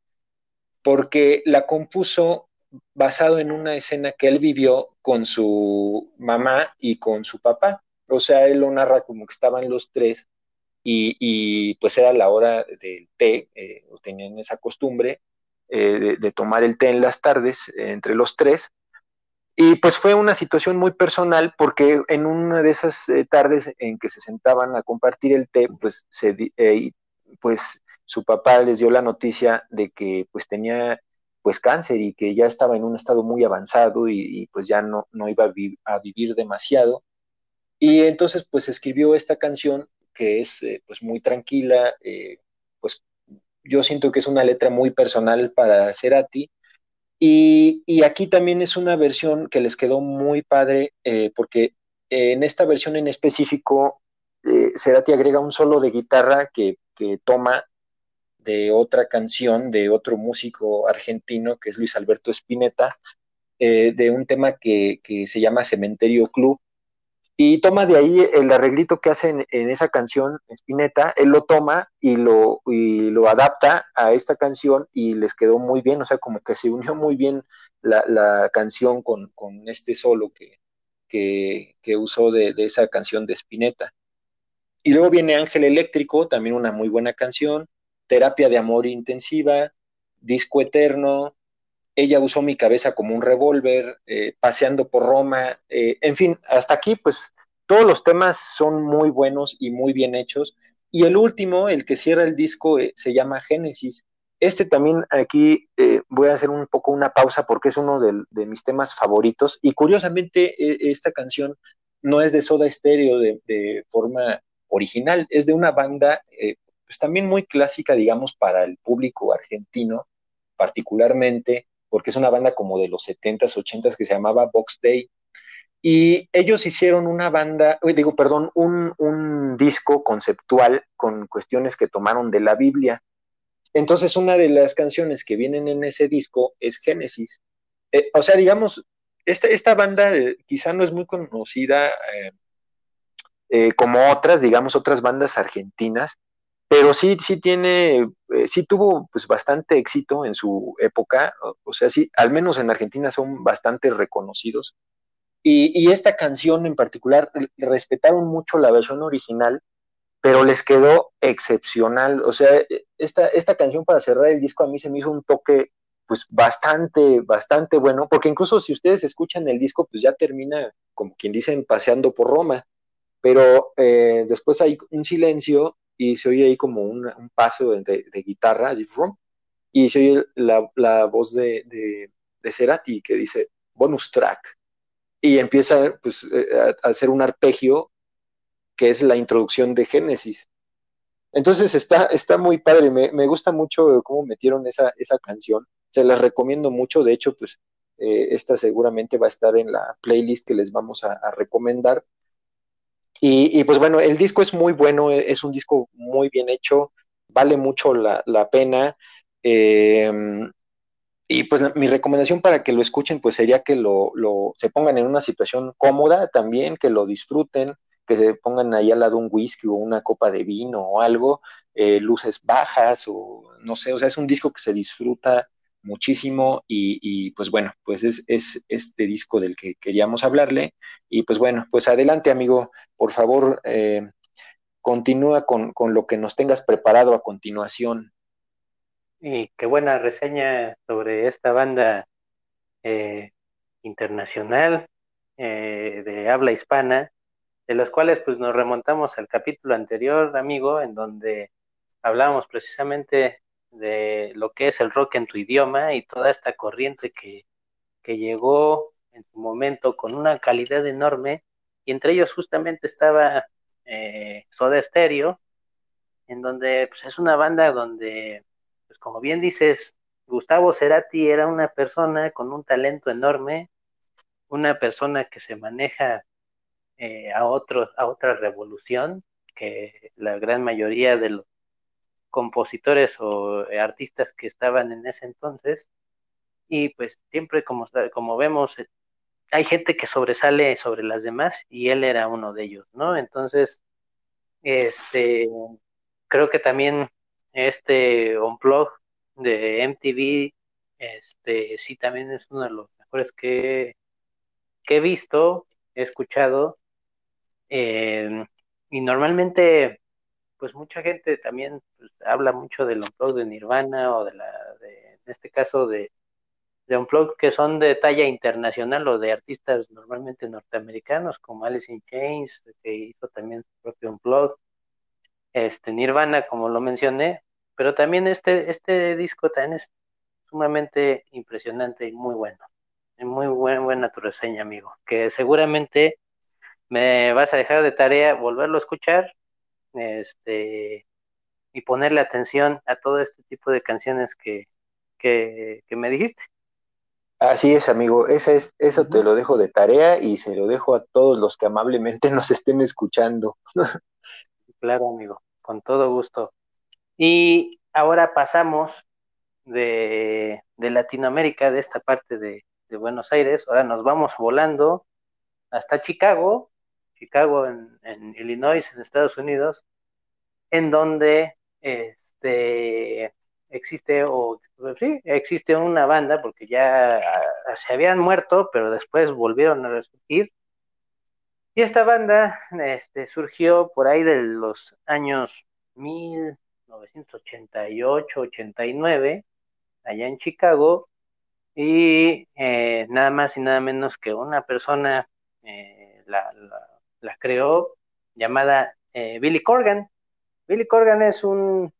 A: porque la compuso basado en una escena que él vivió con su mamá y con su papá. O sea, él lo narra como que estaban los tres y, pues era la hora del té, eh, tenían esa costumbre eh, de, tomar el té en las tardes eh, entre los tres. Y pues fue una situación muy personal porque en una de esas tardes en que se sentaban a compartir el té, pues, pues su papá les dio la noticia de que pues tenía pues cáncer y que ya estaba en un estado muy avanzado y, pues ya no, no iba a, vivir demasiado. Y entonces pues escribió esta canción que es eh, pues muy tranquila, eh, pues yo siento que es una letra muy personal para Cerati. Y, y aquí también es una versión que les quedó muy padre eh, porque en esta versión en específico Cerati agrega un solo de guitarra que, que toma de otra canción de otro músico argentino que es Luis Alberto Spinetta, de un tema que, se llama Cementerio Club. Y toma de ahí el arreglito que hace en, esa canción Spinetta, él lo toma y lo, y lo adapta a esta canción y les quedó muy bien, o sea, como que se unió muy bien la, canción con, este solo que, que, usó de, de, esa canción de Spinetta. Y luego viene Ángel Eléctrico, también una muy buena canción terapia de amor intensiva, disco eterno, ella usó mi cabeza como un revólver, eh, paseando por Roma, eh, en fin, hasta aquí pues todos los temas son muy buenos y muy bien hechos. Y el último, el que cierra el disco, eh, se llama Génesis. Este también aquí voy a hacer un poco una pausa porque es uno de, mis temas favoritos. Y curiosamente, esta canción no es de Soda Stereo de, de forma original, es de una banda pues también muy clásica, digamos, para el público argentino, particularmente, porque es una banda como de los 70s, 80s que se llamaba Box Day. Y ellos hicieron una banda, digo, perdón, un, disco conceptual con cuestiones que tomaron de la Biblia. Entonces, una de las canciones que vienen en ese disco es Génesis. Eh, o sea, digamos, esta, esta banda eh, quizá no es muy conocida eh, como otras, digamos, otras bandas argentinas, pero sí, sí tiene, eh, sí tuvo pues bastante éxito en su época, o, sea, sí, al menos en Argentina son bastante reconocidos. Y, esta canción en particular, respetaron mucho la versión original, pero les quedó excepcional. O sea, e, esta, esta canción para cerrar el disco a mí se me hizo un toque pues bastante, bastante bueno, porque incluso si ustedes escuchan el disco, pues ya termina, como quien dicen, paseando por Roma, pero eh, después hay un silencio y se oye ahí como un, paso de, guitarra, y se oye la, voz de, de, Cerati que dice bonus track, y empieza pues, eh, a, hacer un arpegio que es la introducción de Génesis. Entonces está, está muy padre, me, gusta mucho cómo metieron esa, esa canción, se las recomiendo mucho, de hecho, pues eh, esta seguramente va a estar en la playlist que les vamos a recomendar, y, pues bueno, el disco es muy bueno, e, es un disco muy bien hecho, vale mucho la, pena. Em, y pues mi recomendación para que lo escuchen, pues sería que lo, se pongan en una situación cómoda también, que lo disfruten, que se pongan ahí al lado un whisky o una copa de vino o algo, eh, luces bajas o no sé, o sea, es un disco que se disfruta muchísimo y, pues bueno, pues es, este disco del que queríamos hablarle y pues bueno, pues adelante amigo, por favor, eh, continúa con, lo que nos tengas preparado a continuación.
B: Y qué buena reseña sobre esta banda eh, internacional eh, de habla hispana, de los cuales pues nos remontamos al capítulo anterior, amigo, en donde hablábamos precisamente de lo que es el rock en tu idioma y toda esta corriente que, llegó en su momento con una calidad enorme. Y entre ellos justamente estaba eh, Soda Stereo, en donde pues, es una banda donde, pues como bien dices, Gustavo Cerati era una persona con un talento enorme, una persona que se maneja eh, a, otro, a otra revolución que la gran mayoría de los compositores o eh, artistas que estaban en ese entonces. Y pues siempre como, como vemos, eh, hay gente que sobresale sobre las demás y él era uno de ellos, ¿no? Entonces, este, creo que también este Unplug de MTV, este, sí también es uno de los mejores que, que he visto, he escuchado. Eh, y normalmente pues mucha gente también pues, habla mucho del Unplugged de Nirvana o de la, de, en este caso de, de Unplugged que son de talla internacional o de artistas normalmente norteamericanos como Alice in Chains, que hizo también su propio Unplugged, este Nirvana como lo mencioné, pero también este, este disco también es sumamente impresionante y muy bueno. Muy buena tu reseña, amigo, que seguramente me vas a dejar de tarea volverlo a escuchar este, y ponerle atención a todo este tipo de canciones que, que, me dijiste.
A: Así es, amigo. Esa es, eso te lo dejo de tarea y se lo dejo a todos los que amablemente <laughs> nos estén escuchando.
B: claro, amigo, con todo gusto. Y ahora pasamos de, de Latinoamérica, de esta parte de, de, Buenos Aires. Ahora nos vamos volando hasta Chicago, Chicago en, Illinois, en Estados Unidos, en donde este existe o sí, existe una banda porque ya ah, se habían muerto, pero después volvieron a resurgir. Y esta banda este, surgió por ahí de los años 1988, 89, allá en Chicago, y eh, nada más y nada menos que una persona eh, la, creó llamada eh, Billy Corgan. Billy Corgan es un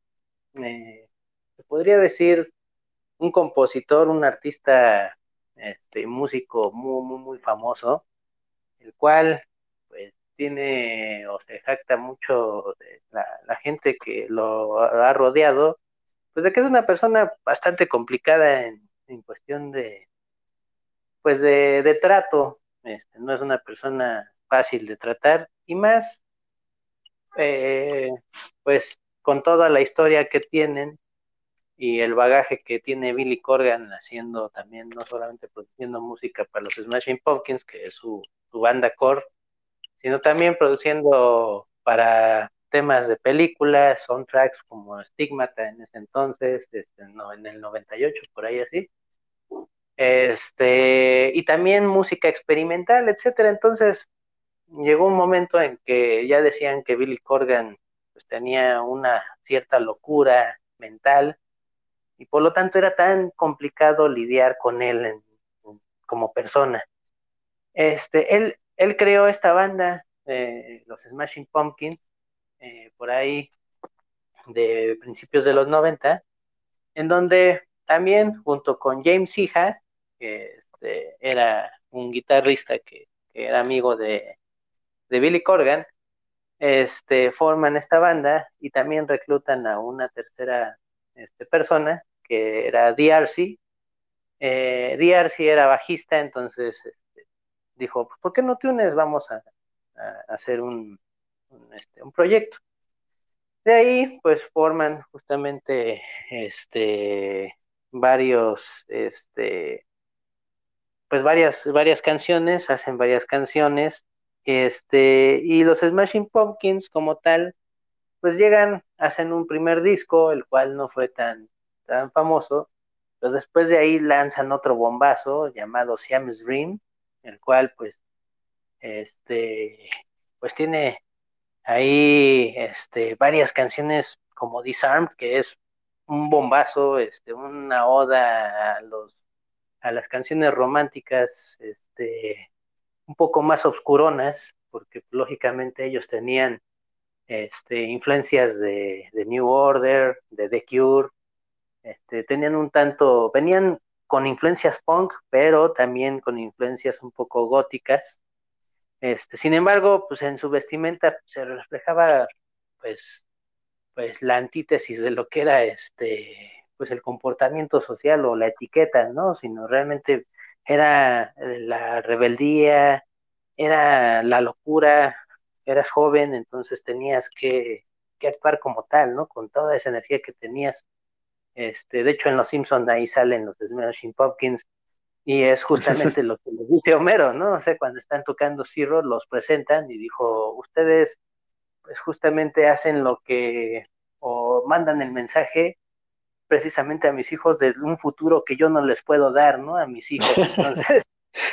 B: podría decir, un compositor, un artista, este, músico muy, muy, muy famoso, el cual pues tiene o se jacta mucho de la, gente que lo ha rodeado, pues de que es una persona bastante complicada en, cuestión de, pues de, de trato, este, no es una persona fácil de tratar y más, eh, pues con toda la historia que tienen, y el bagaje que tiene Billy Corgan haciendo también, no solamente produciendo música para los Smashing Pumpkins, que es su, banda core, sino también produciendo para temas de películas, soundtracks como Stigmata en ese entonces, este, no, en el 98, por ahí así. Este, y también música experimental, etcétera. Entonces, llegó un momento en que ya decían que Billy Corgan pues, tenía una cierta locura mental y por lo tanto era tan complicado lidiar con él como persona. Este, él, él creó esta banda, eh, los Smashing Pumpkins, eh, por ahí de principios de los 90, en donde también junto con James Iha, que este, era un guitarrista que, era amigo de, de, Billy Corgan, este, forman esta banda y también reclutan a una tercera este, persona que era DRC. Eh, DRC era bajista, entonces este, dijo, pues, ¿por qué no te unes? Vamos a, hacer un, este, un, proyecto. De ahí, pues forman justamente este, varios, este, pues varias, varias canciones, hacen varias canciones, este, y los Smashing Pumpkins como tal, pues llegan, hacen un primer disco, el cual no fue tan, tan famoso, pero después de ahí lanzan otro bombazo llamado Siam's Dream, el cual pues este pues tiene ahí este varias canciones como Disarmed, que es un bombazo, este una oda a los a las canciones románticas este un poco más oscuronas, porque lógicamente ellos tenían este, influencias de, de New Order, de The Cure, este, tenían un tanto, venían con influencias punk, pero también con influencias un poco góticas. Este, sin embargo, pues en su vestimenta se reflejaba pues, pues la antítesis de lo que era este, pues el comportamiento social o la etiqueta, ¿no? Sino realmente era la rebeldía, era la locura, eras joven, entonces tenías que, que actuar como tal, ¿no? Con toda esa energía que tenías este, de hecho, en Los Simpsons ahí salen los Smashing Pumpkins y es justamente <laughs> lo que les dice Homero, ¿no? O sea, cuando están tocando Zero, los presentan y dijo, ustedes pues justamente hacen lo que, o mandan el mensaje precisamente a mis hijos de un futuro que yo no les puedo dar, ¿no? A mis hijos. <laughs>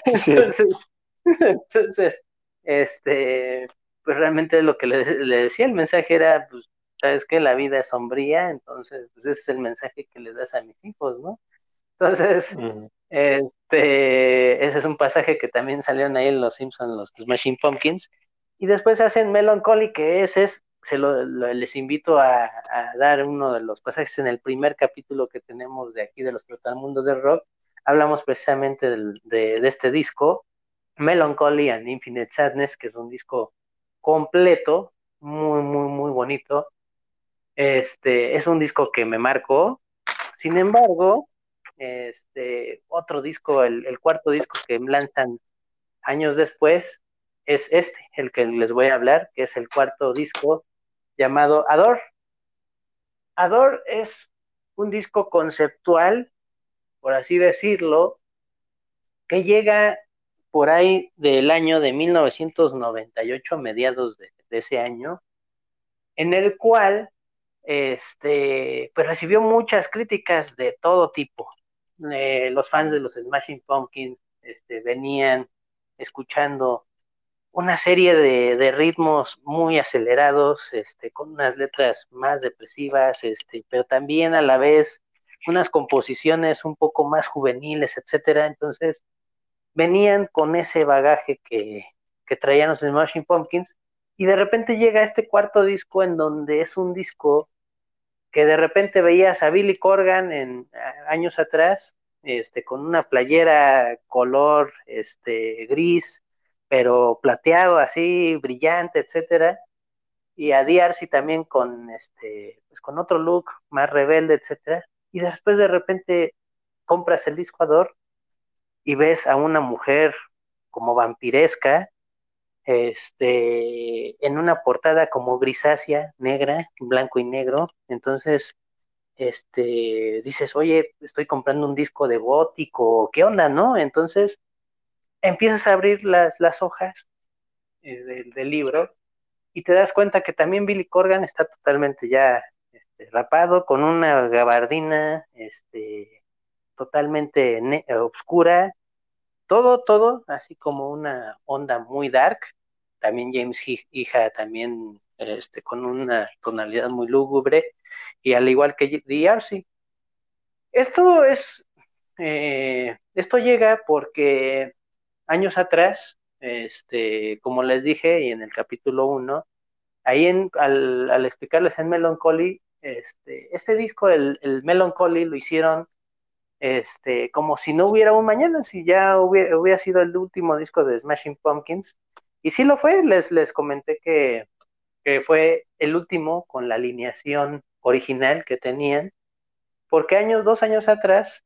B: Entonces, <laughs> <laughs> entonces, este, pues realmente lo que le, le, decía el mensaje era, pues, sabes que la vida es sombría, entonces pues ese es el mensaje que le das a mis hijos, ¿no? Entonces, este, ese es un pasaje que también salieron ahí en Los Simpsons, los Smashing Pumpkins, y después hacen Melancholy, que ese es se lo, les invito a, dar uno de los pasajes en el primer capítulo que tenemos de aquí de los Trotamundos del Rock. Hablamos precisamente de, este disco, Melancholy and Infinite Sadness, que es un disco completo, muy, muy, muy bonito. Este, es un disco que me marcó. Sin embargo, este, otro disco, el, cuarto disco que lanzan años después, es este, el que les voy a hablar, que es el cuarto disco llamado Ador. Ador es un disco conceptual, por así decirlo, que llega por ahí del año de 1998, mediados de, ese año, en el cual este, pues recibió muchas críticas de todo tipo. Eh, los fans de los Smashing Pumpkins este, venían escuchando una serie de, ritmos muy acelerados, este, con unas letras más depresivas, este, pero también a la vez unas composiciones un poco más juveniles, etcétera. Entonces, venían con ese bagaje que, traían los Smashing Pumpkins y de repente llega este cuarto disco en donde es un disco que de repente veías a Billy Corgan en años atrás, este, con una playera color este, gris, pero plateado así, brillante, etcétera, y a Diarcy también con este, pues con otro look más rebelde, etcétera, y después de repente compras el disco Ador y ves a una mujer como vampiresca, este, en una portada como grisácea, negra, blanco y negro, entonces, este, dices, oye, estoy comprando un disco de gótico, ¿qué onda, no? Entonces, empiezas a abrir las, las hojas eh, del, libro y te das cuenta que también Billy Corgan está totalmente ya este, rapado, con una gabardina, este, totalmente oscura, todo, todo, así como una onda muy dark. También James hija también este, con una tonalidad muy lúgubre, y al igual que DRC. Esto es, eh, esto llega porque años atrás, este, como les dije, y en el capítulo 1, ahí en, al, al, explicarles en Melancholy, este, este disco, el, el Melancholy, lo hicieron este, como si no hubiera un mañana, si ya hubiera, sido el último disco de Smashing Pumpkins. Y sí lo fue, les, les comenté que, fue el último con la alineación original que tenían, porque años, dos años atrás,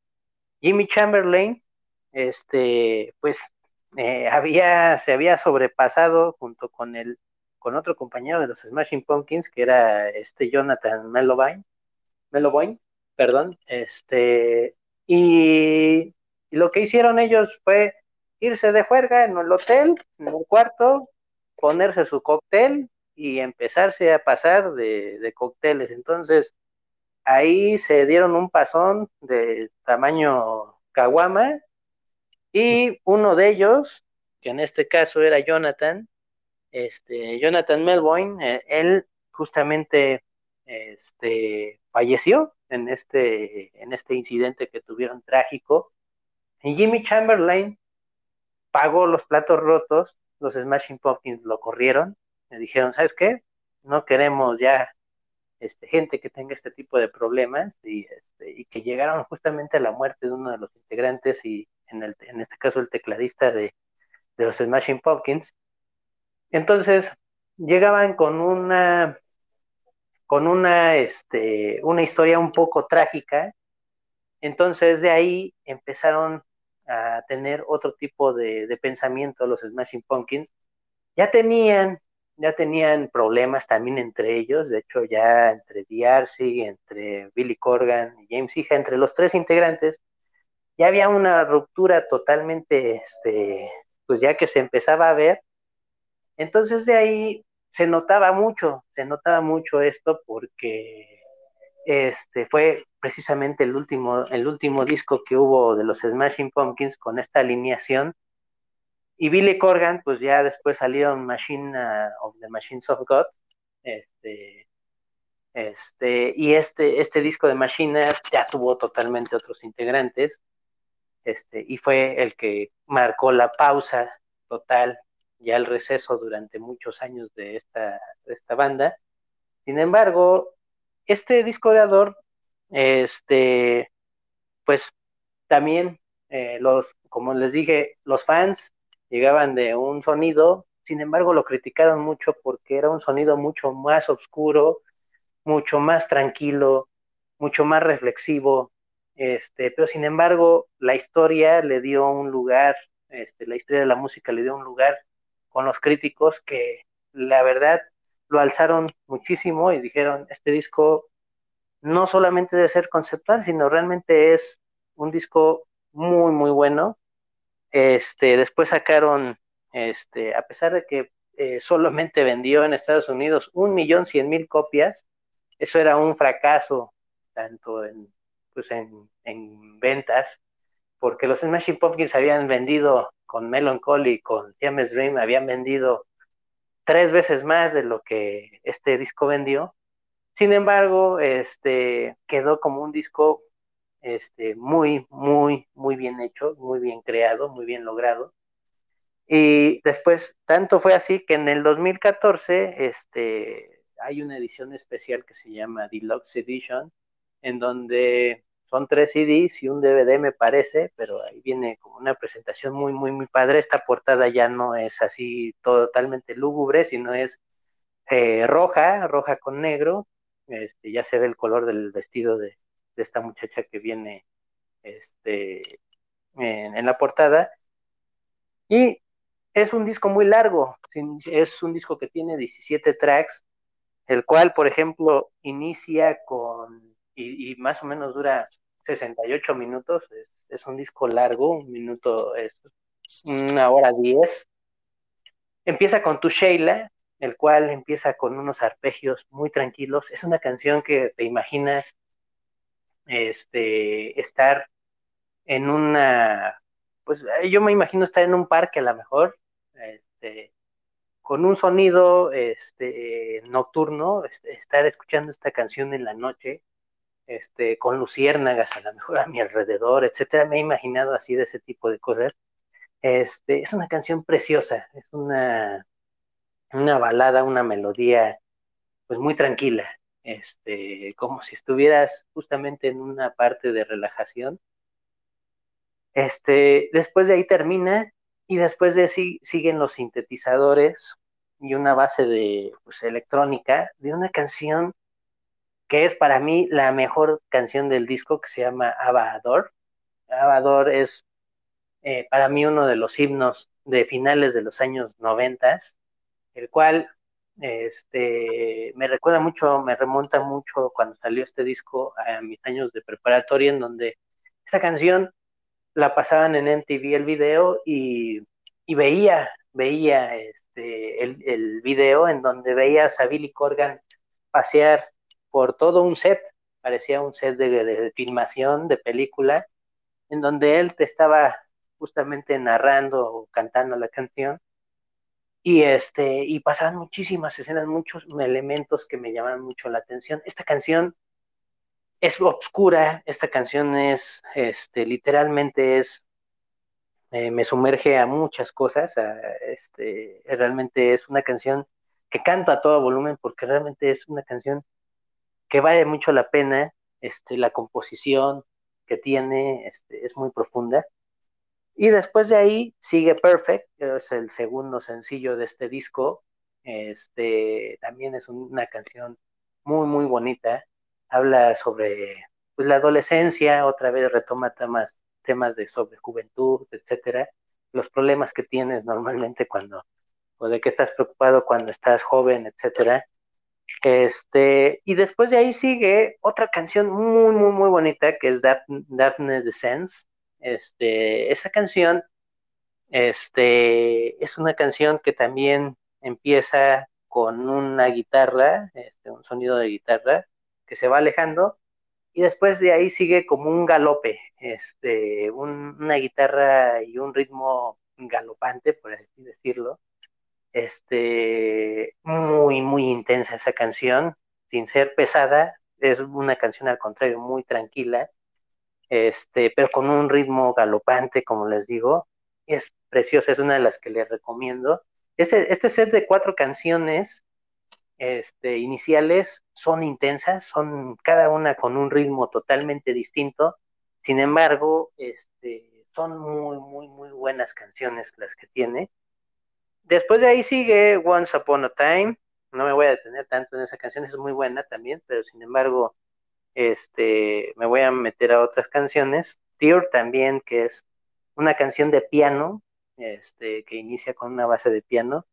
B: Jimmy Chamberlain, este, pues, eh, había, se había sobrepasado junto con el, con otro compañero de los Smashing Pumpkins, que era este Jonathan Melovain, Melovain, perdón, este, y, lo que hicieron ellos fue irse de juerga en el hotel, en el cuarto, ponerse su cóctel y empezarse a pasar de, de cócteles. Entonces, ahí se dieron un pasón de tamaño caguama y uno de ellos, que en este caso era Jonathan, este, Jonathan Melbourne, eh, él justamente este, falleció en este, en este incidente que tuvieron trágico. Y Jimmy Chamberlain pagó los platos rotos, los Smashing Pumpkins lo corrieron, le dijeron, ¿sabes qué? No queremos ya este, gente que tenga este tipo de problemas y, este, y que llegaron justamente a la muerte de uno de los integrantes y en, este caso el tecladista de, de los Smashing Pumpkins. Entonces llegaban con una con una, este, una historia un poco trágica. Entonces de ahí empezaron a tener otro tipo de, pensamiento los Smashing Pumpkins. Ya tenían, ya tenían problemas también entre ellos, de hecho ya entre DRC, entre Billy Corgan y James Hija, entre los tres integrantes, ya había una ruptura totalmente, este, pues ya que se empezaba a ver. Entonces de ahí se notaba mucho, se notaba mucho esto porque este fue precisamente el último, el último disco que hubo de los Smashing Pumpkins con esta alineación. Y Billy Corgan, pues ya después salieron Machine uh, of the Machines of God. Este, este, y este, este disco de Machine ya tuvo totalmente otros integrantes. Este, y fue el que marcó la pausa total ya el receso durante muchos años de esta, esta banda. Sin embargo, este disco de Ador, este, pues también eh, los, como les dije, los fans llegaban de un sonido, sin embargo lo criticaron mucho porque era un sonido mucho más oscuro, mucho más tranquilo, mucho más reflexivo, este, pero sin embargo la historia le dio un lugar, este, la historia de la música le dio un lugar con los críticos que la verdad lo alzaron muchísimo y dijeron, este disco no solamente debe ser conceptual, sino realmente es un disco muy, muy bueno. Este, después sacaron, este, a pesar de que eh, <laughs> solamente vendió en Estados Unidos un millón cien mil copias, eso era un fracaso, tanto en, pues en, ventas, porque los Smashing Pumpkins habían vendido con Melancholy, con James Dream, habían vendido tres veces más de lo que este disco vendió. Sin embargo, este quedó como un disco este, muy, muy, muy bien hecho, muy bien creado, muy bien logrado. Y después, tanto fue así que en el 2014 este, hay una edición especial que se llama Deluxe Edition, en donde son tres CDs y un DVD me parece, pero ahí viene como una presentación muy, muy, muy padre. Esta portada ya no es así totalmente lúgubre, sino es eh, roja, roja con negro. Este, ya se ve el color del vestido de, de esta muchacha que viene este, en, la portada. Y es un disco muy largo, es un disco que tiene 17 tracks, el cual, por ejemplo, inicia con, y, más o menos dura 68 minutos, es, un disco largo, un minuto, es una hora 10. Empieza con Tu Sheila, el cual empieza con unos arpegios muy tranquilos. Es una canción que te imaginas este, estar en una, pues yo me imagino estar en un parque a lo mejor, este, con un sonido este, nocturno, este, estar escuchando esta canción en la noche, este, con luciérnagas a lo mejor a mi alrededor, etcétera. Me he imaginado así de ese tipo de cosas. Este, es una canción preciosa, es una, una balada, una melodía, pues muy tranquila este, como si estuvieras justamente en una parte de relajación. Este, después de ahí termina y después de ahí siguen los sintetizadores y una base de pues, electrónica de una canción que es para mí la mejor canción del disco que se llama Abador. Abador es eh, para mí uno de los himnos de finales de los años noventas, el cual este, me recuerda mucho, me remonta mucho cuando salió este disco a mis años de preparatoria, en donde esta canción la pasaban en MTV el video y, veía, veía este, el, el, video en donde veías a Billy Corgan pasear por todo un set, parecía un set de, filmación, de película, en donde él te estaba justamente narrando o cantando la canción y este y pasaban muchísimas escenas, muchos elementos que me llamaban mucho la atención. Esta canción es obscura, esta canción es, este, literalmente es, eh, me sumerge a muchas cosas, este, realmente es una canción que canto a todo volumen porque realmente es una canción que vale mucho la pena, este, la composición que tiene, este, es muy profunda y después de ahí sigue Perfect, es el segundo sencillo de este disco. Este también es una canción muy, muy bonita. Habla sobre pues, la adolescencia, otra vez retoma temas, temas de sobre juventud, etcétera, los problemas que tienes normalmente cuando, o de que estás preocupado cuando estás joven, etcétera. Este, y después de ahí sigue otra canción muy, muy, muy bonita que es Daphne Descends, este, esa canción este, es una canción que también empieza con una guitarra, este, un sonido de guitarra que se va alejando y después de ahí sigue como un galope, este, una guitarra y un ritmo galopante, por así decirlo. Este, muy, muy intensa esa canción, sin ser pesada, es una canción al contrario muy tranquila este, pero con un ritmo galopante, como les digo, es preciosa, es una de las que les recomiendo. Este, este set de cuatro canciones este, iniciales son intensas, son cada una con un ritmo totalmente distinto. Sin embargo, este, son muy, muy, muy buenas canciones las que tiene. Después de ahí sigue Once Upon a Time. No me voy a detener tanto en esa canción, es muy buena también, pero sin embargo, este, me voy a meter a otras canciones. Tear también, que es una canción de piano, este, que inicia con una base de piano.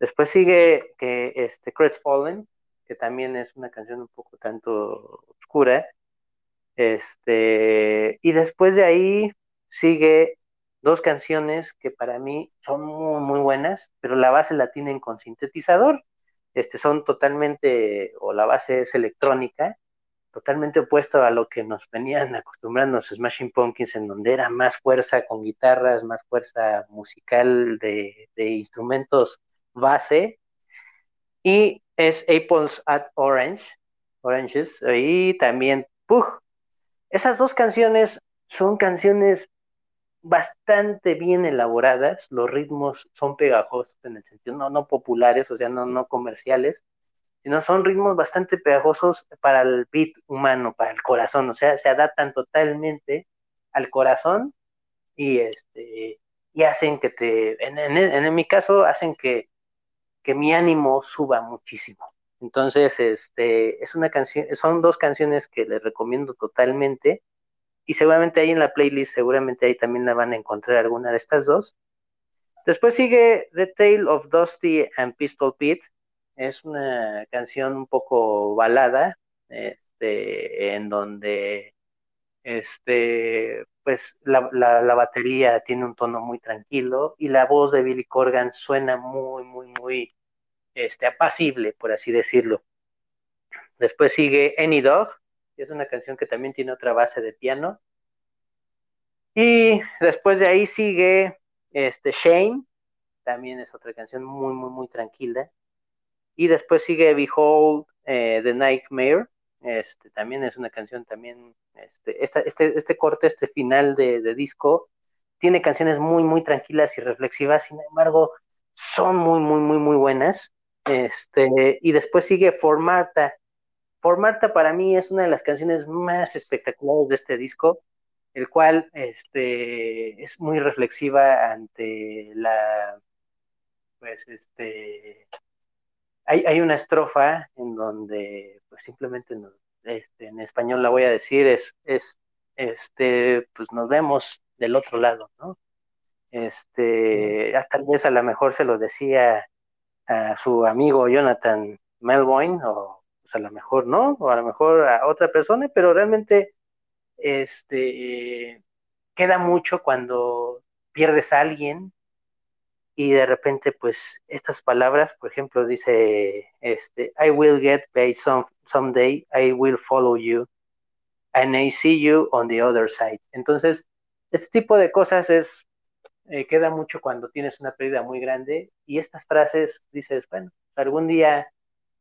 B: Después sigue que este Fallen, que también es una canción un poco tanto oscura. Este, y después de ahí sigue dos canciones que para mí son muy, buenas, pero la base la tienen con sintetizador. Este, son totalmente, o la base es electrónica, totalmente opuesto a lo que nos venían acostumbrando los Smashing Pumpkins, en donde era más fuerza con guitarras, más fuerza musical de, instrumentos base. Y es Apples at Orange, Oranges, y también Pug. Esas dos canciones son canciones bastante bien elaboradas, los ritmos son pegajosos en el sentido, no, no populares, o sea, no, no comerciales, sino son ritmos bastante pegajosos para el beat humano, para el corazón, o sea, se adaptan totalmente al corazón y este y hacen que te, en, en, mi caso, hacen que, que mi ánimo suba muchísimo. Entonces, este, es una canción, son dos canciones que les recomiendo totalmente y seguramente ahí en la playlist, seguramente ahí también la van a encontrar alguna de estas dos. Después sigue The Tale of Dusty and Pistol Pete, es una canción un poco balada, este, en donde este, pues la, la, batería tiene un tono muy tranquilo y la voz de Billy Corgan suena muy, muy, muy este, apacible, por así decirlo. Después sigue Any Dog, es una canción que también tiene otra base de piano. Y después de ahí sigue este, Shame, también es otra canción muy, muy, muy tranquila. Y después sigue Behold eh, The Nightmare. Este, también es una canción también, este, este, este corte, este final de, disco, tiene canciones muy, muy tranquilas y reflexivas, sin embargo, son muy, muy, muy, muy buenas. Este, y después sigue For Marta. For Marta para mí es una de las canciones más espectaculares de este disco, el cual este, es muy reflexiva ante la, pues, este, hay, una estrofa en donde, pues simplemente este, en español la voy a decir, es, es, este, pues nos vemos del otro lado, ¿no? Este, hasta tal vez a lo mejor se lo decía a su amigo Jonathan Melvoin, o pues a lo mejor no, o a lo mejor a otra persona, pero realmente, este, queda mucho cuando pierdes a alguien y de repente pues estas palabras, por ejemplo, dice este I will get paid some someday, I will follow you and I see you on the other side. Entonces, este tipo de cosas es eh, queda mucho cuando tienes una pérdida muy grande y estas frases dices, bueno, algún día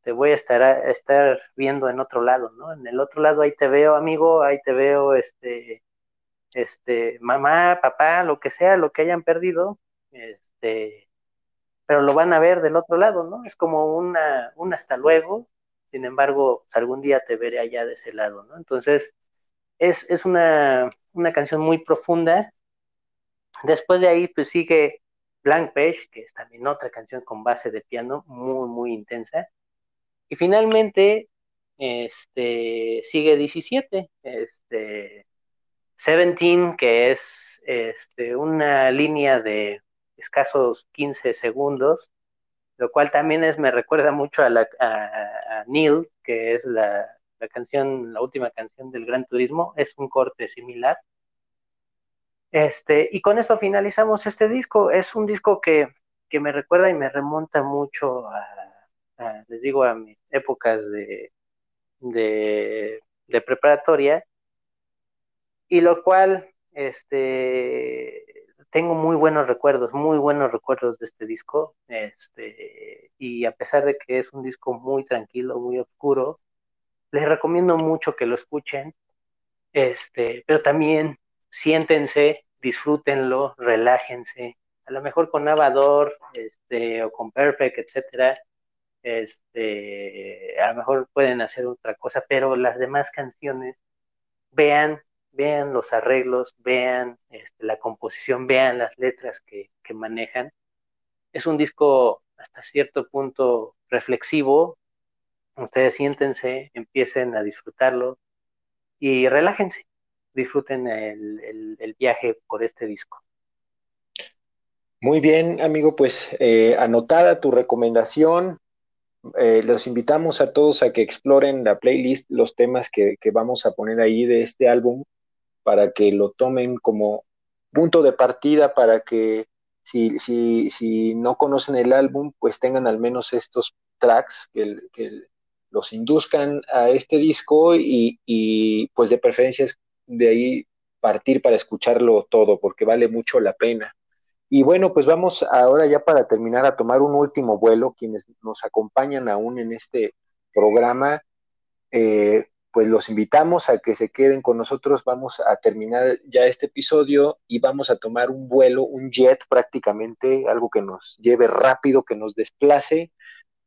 B: te voy a estar a estar viendo en otro lado, ¿no? En el otro lado ahí te veo, amigo, ahí te veo este este mamá, papá, lo que sea, lo que hayan perdido, este, pero lo van a ver del otro lado, ¿no? Es como una, un hasta luego, sin embargo, algún día te veré allá de ese lado, ¿no? Entonces, es, es una, una canción muy profunda. Después de ahí, pues sigue Blank Page, que es también otra canción con base de piano muy, muy intensa. Y finalmente, este, sigue 17, este, 17, que es este, una línea de escasos 15 segundos, lo cual también es, me recuerda mucho a, la, a, Neil, que es la, la, canción, la última canción del Gran Turismo, es un corte similar. Este, y con eso finalizamos este disco. Es un disco que, que me recuerda y me remonta mucho a, les digo, a mis épocas de, de, preparatoria, y lo cual este, tengo muy buenos recuerdos, muy buenos recuerdos de este disco, este, y a pesar de que es un disco muy tranquilo, muy oscuro, les recomiendo mucho que lo escuchen, este, pero también siéntense, disfrútenlo, relájense, a lo mejor con Avador, este, o con Perfect, etcétera, este, a lo mejor pueden hacer otra cosa, pero las demás canciones, vean, vean los arreglos, vean este, la composición, vean las letras que, que manejan. Es un disco hasta cierto punto reflexivo. Ustedes siéntense, empiecen a disfrutarlo y relájense, disfruten el, el viaje por este disco.
A: Muy bien, amigo, pues eh, anotada tu recomendación. Eh, los invitamos a todos a que exploren la playlist, los temas que, vamos a poner ahí de este álbum, para que lo tomen como punto de partida, para que si, si, si no conocen el álbum, pues tengan al menos estos tracks que, los induzcan a este disco y, y pues de preferencia de ahí partir para escucharlo todo, porque vale mucho la pena. Y bueno, pues vamos ahora ya para terminar a tomar un último vuelo. Quienes nos acompañan aún en este programa, eh, pues los invitamos a que se queden con nosotros. Vamos a terminar ya este episodio y vamos a tomar un vuelo, un jet prácticamente, algo que nos lleve rápido, que nos desplace.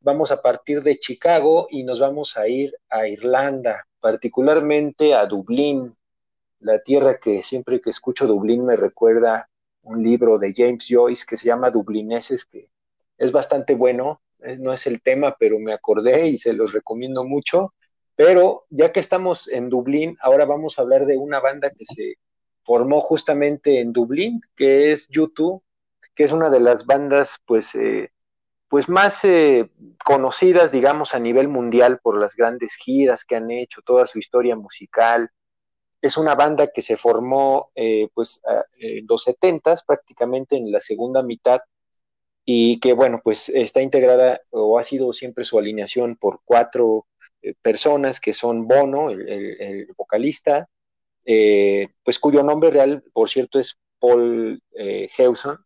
A: Vamos a partir de Chicago y nos vamos a ir a Irlanda, particularmente a Dublín, la tierra que siempre que escucho Dublín me recuerda un libro de James Joyce que se llama Dublineses, que es bastante bueno, eh, no es el tema, pero me acordé y se los recomiendo mucho. Pero ya que estamos en Dublín, ahora vamos a hablar de una banda que se formó justamente en Dublín, que es YouTube, que es una de las bandas pues, eh, pues más eh, conocidas, digamos, a nivel mundial por las grandes giras que han hecho, toda su historia musical, es una banda que se formó eh, pues en los setentas, prácticamente en la segunda mitad, y que bueno, pues está integrada o ha sido siempre su alineación por cuatro eh, personas que son Bono, el, vocalista, eh, pues cuyo nombre real, por cierto, es Paul Hewson,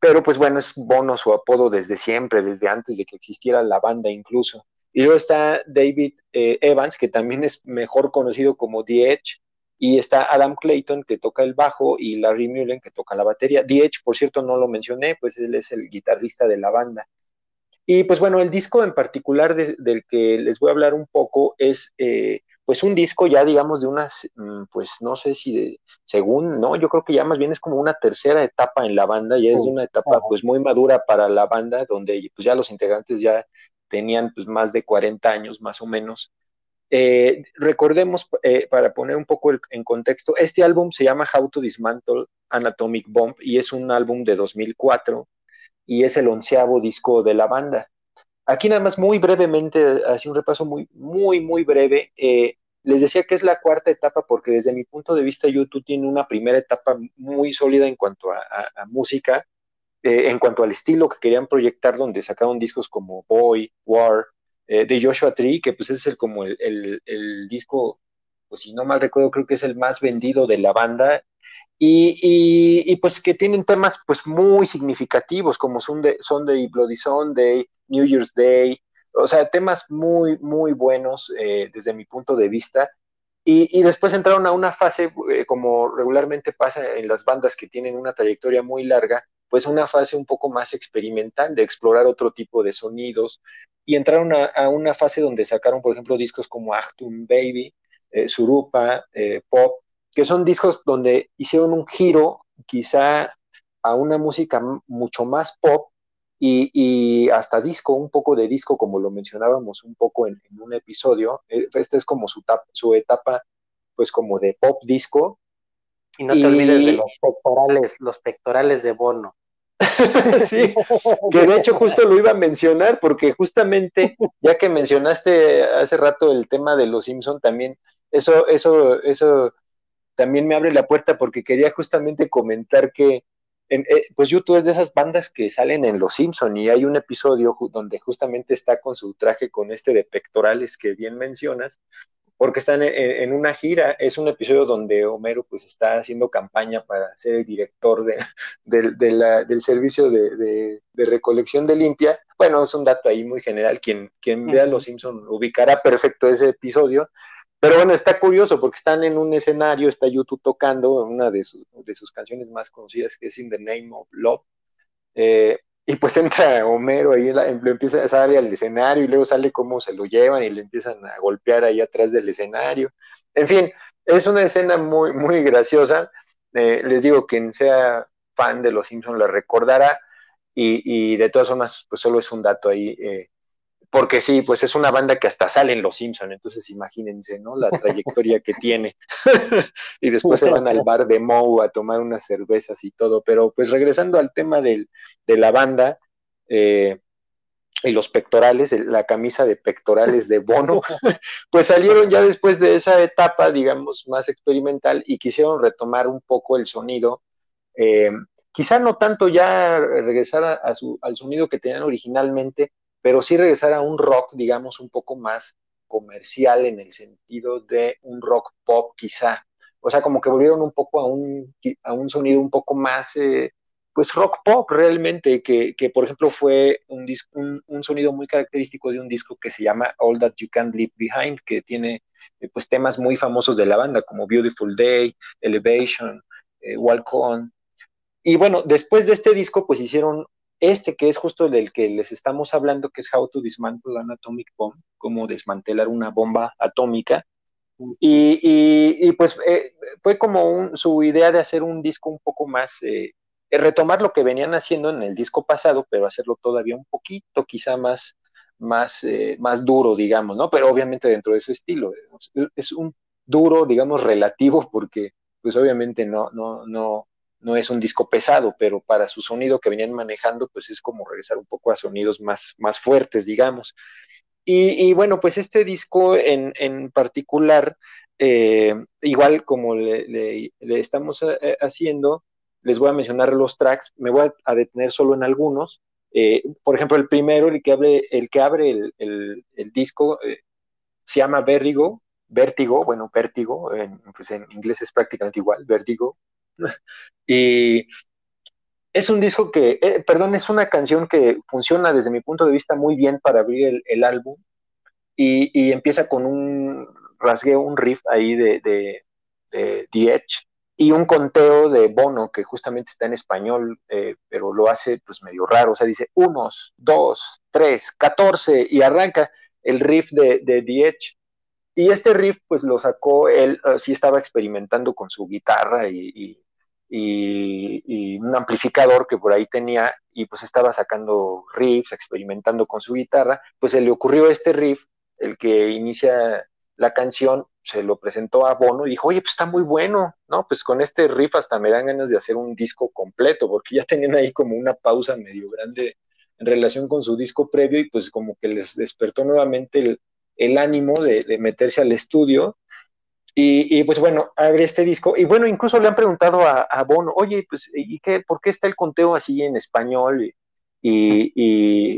A: pero pues bueno, es Bono su apodo desde siempre, desde antes de que existiera la banda incluso. Y luego está David Evans, que también es mejor conocido como The Edge, y está Adam Clayton que toca el bajo y Larry Mullen que toca la batería. The por cierto, no lo mencioné, pues él es el guitarrista de la banda. Y pues bueno, el disco en particular del que les voy a hablar un poco es eh, pues un disco ya digamos de unas, mm, pues no sé si de, según, no, yo creo que ya más bien es como una tercera etapa en la banda, ya es una etapa pues muy madura para la banda, donde pues ya los integrantes ya tenían pues más de 40 años más o menos. Eh, recordemos, eh, para poner un poco en contexto, este álbum se llama How to Dismantle an Atomic Bomb y es un álbum de 2004 y es el onceavo disco de la banda. Aquí nada más muy brevemente, así un repaso muy, muy, muy breve. Eh, les decía que es la cuarta etapa porque desde mi punto de vista YouTube tiene una primera etapa muy sólida en cuanto a, música, en cuanto al estilo que querían proyectar, donde sacaron discos como Boy, War, eh, de Joshua Tree, que pues es el, como el, disco, pues si no mal recuerdo, creo que es el más vendido de la banda, y, pues que tienen temas pues muy significativos, como Sunday, Sunday Bloody Sunday, New Year's Day, o sea, temas muy, muy buenos eh, desde mi punto de vista. Y, después entraron a una fase, eh, como regularmente pasa en las bandas que tienen una trayectoria muy larga, pues una fase un poco más experimental de explorar otro tipo de sonidos, y entraron a, una fase donde sacaron, por ejemplo, discos como Achtung Baby, eh, Surupa, eh, Pop, que son discos donde hicieron un giro quizá a una música mucho más pop y, hasta disco, un poco de disco, como lo mencionábamos un poco en, un episodio. Eh, esta es como su, su etapa, pues como de pop disco.
B: Y no te olvides de los pectorales, los pectorales de Bono. <laughs>
A: sí, que de hecho justo lo iba a mencionar porque justamente ya que mencionaste hace rato el tema de los Simpson también eso eso eso también me abre la puerta porque quería justamente comentar que en, eh, pues YouTube es de esas bandas que salen en Los Simpson y hay un episodio donde justamente está con su traje con este de pectorales que bien mencionas porque están en, una gira. Es un episodio donde Homero pues está haciendo campaña para ser el director de, del servicio de, recolección de limpia. Bueno, es un dato ahí muy general. Quien, quien vea Los Simpson ubicará perfecto ese episodio. Pero bueno, está curioso porque están en un escenario, está YouTube tocando una de, de sus canciones más conocidas que es In the Name of Love. Eh, y pues entra Homero ahí, lo empieza a salir al escenario y luego sale cómo se lo llevan y le empiezan a golpear ahí atrás del escenario. En fin, es una escena muy, muy graciosa. Eh, les digo, quien sea fan de Los Simpsons la recordará y, de todas formas, pues solo es un dato ahí. Eh, porque sí, pues es una banda que hasta sale en Los Simpson, entonces imagínense, ¿no? La trayectoria que tiene. <laughs> y después se van al bar de Moe a tomar unas cervezas y todo. Pero pues regresando al tema de la banda eh, y los pectorales, la camisa de pectorales de Bono, <laughs> pues salieron ya después de esa etapa, digamos, más experimental y quisieron retomar un poco el sonido. Eh, quizá no tanto ya regresar a, al sonido que tenían originalmente, pero sí regresar a un rock, digamos, un poco más comercial en el sentido de un rock pop quizá. O sea, como que volvieron un poco a un, a un sonido un poco más, eh, pues rock pop realmente, que, que, por ejemplo fue un, un, un, sonido muy característico de un disco que se llama All That You Can Leave Behind, que tiene eh, pues temas muy famosos de la banda como Beautiful Day, Elevation, eh, Walk On. Y bueno, después de este disco pues hicieron este que es justo del que les estamos hablando, que es How to Dismantle an Atomic Bomb, cómo desmantelar una bomba atómica. Y, pues eh, fue como su idea de hacer un disco un poco más, eh, retomar lo que venían haciendo en el disco pasado, pero hacerlo todavía un poquito, quizá más, más, eh, más duro, digamos, ¿no? Pero obviamente dentro de su estilo. Es un duro, digamos, relativo, porque pues obviamente no, no, no, no es un disco pesado, pero para su sonido que venían manejando, pues es como regresar un poco a sonidos más, más fuertes, digamos. Y, bueno, pues este disco en, en particular, eh, igual como le, estamos eh, haciendo, les voy a mencionar los tracks, me voy a, detener solo en algunos. Eh, por ejemplo, el primero, el que abre el, que abre el, el, disco, se llama Vértigo, Vértigo, bueno, Vértigo, pues en inglés es prácticamente igual, Vértigo, <laughs> y es un disco que, eh, perdón, es una canción que funciona desde mi punto de vista muy bien para abrir el, álbum. Y, empieza con un rasgueo, un riff ahí de, de, The Edge y un conteo de Bono que justamente está en español, eh, pero lo hace pues medio raro, o sea, dice unos, dos, tres, catorce y arranca el riff de, de The Edge. Y este riff, pues lo sacó él, uh, sí estaba experimentando con su guitarra y, y, un amplificador que por ahí tenía y pues estaba sacando riffs, experimentando con su guitarra, pues se le ocurrió este riff, el que inicia la canción, se lo presentó a Bono y dijo, oye, pues está muy bueno, ¿no? Pues con este riff hasta me dan ganas de hacer un disco completo, porque ya tenían ahí como una pausa medio grande en relación con su disco previo y pues como que les despertó nuevamente el, ánimo de meterse al estudio y, pues bueno, abre este disco. Y bueno, incluso le han preguntado a, Bono, oye, pues, ¿y qué? ¿Por qué está el conteo así en español? Y,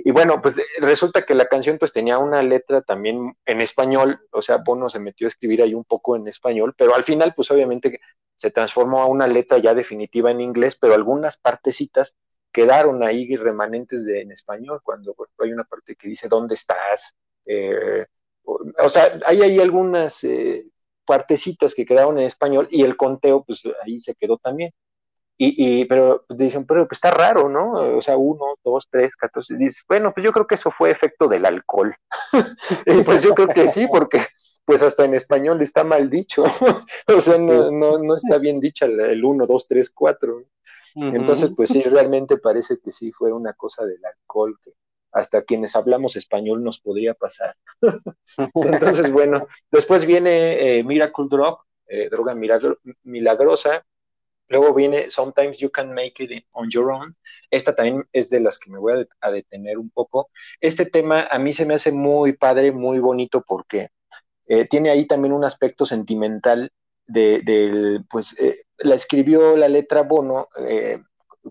A: y, bueno, pues resulta que la canción pues tenía una letra también en español, o sea, Bono se metió a escribir ahí un poco en español, pero al final pues obviamente se transformó a una letra ya definitiva en inglés, pero algunas partecitas quedaron ahí remanentes de en español, cuando hay una parte que dice, ¿dónde estás? Eh, o, sea, hay ahí algunas eh, partecitas que quedaron en español y el conteo, pues ahí se quedó también. Y, y pero pues, dicen, pero pues, está raro, ¿no? O sea, uno, dos, tres, catorce. Dices, bueno, pues yo creo que eso fue efecto del alcohol. y <laughs> pues yo creo que sí, porque pues hasta en español está mal dicho. <laughs> o sea, no, no, no, está bien dicha el uno, dos, tres, cuatro. Entonces, pues sí, realmente parece que sí fue una cosa del alcohol que, hasta quienes hablamos español nos podría pasar. <laughs> Entonces, bueno, después viene eh, Miracle Drug, eh, droga milagrosa. Luego viene Sometimes You Can Make It on Your Own. Esta también es de las que me voy a, detener un poco. Este tema a mí se me hace muy padre, muy bonito porque eh, tiene ahí también un aspecto sentimental de, pues, la escribió la letra Bono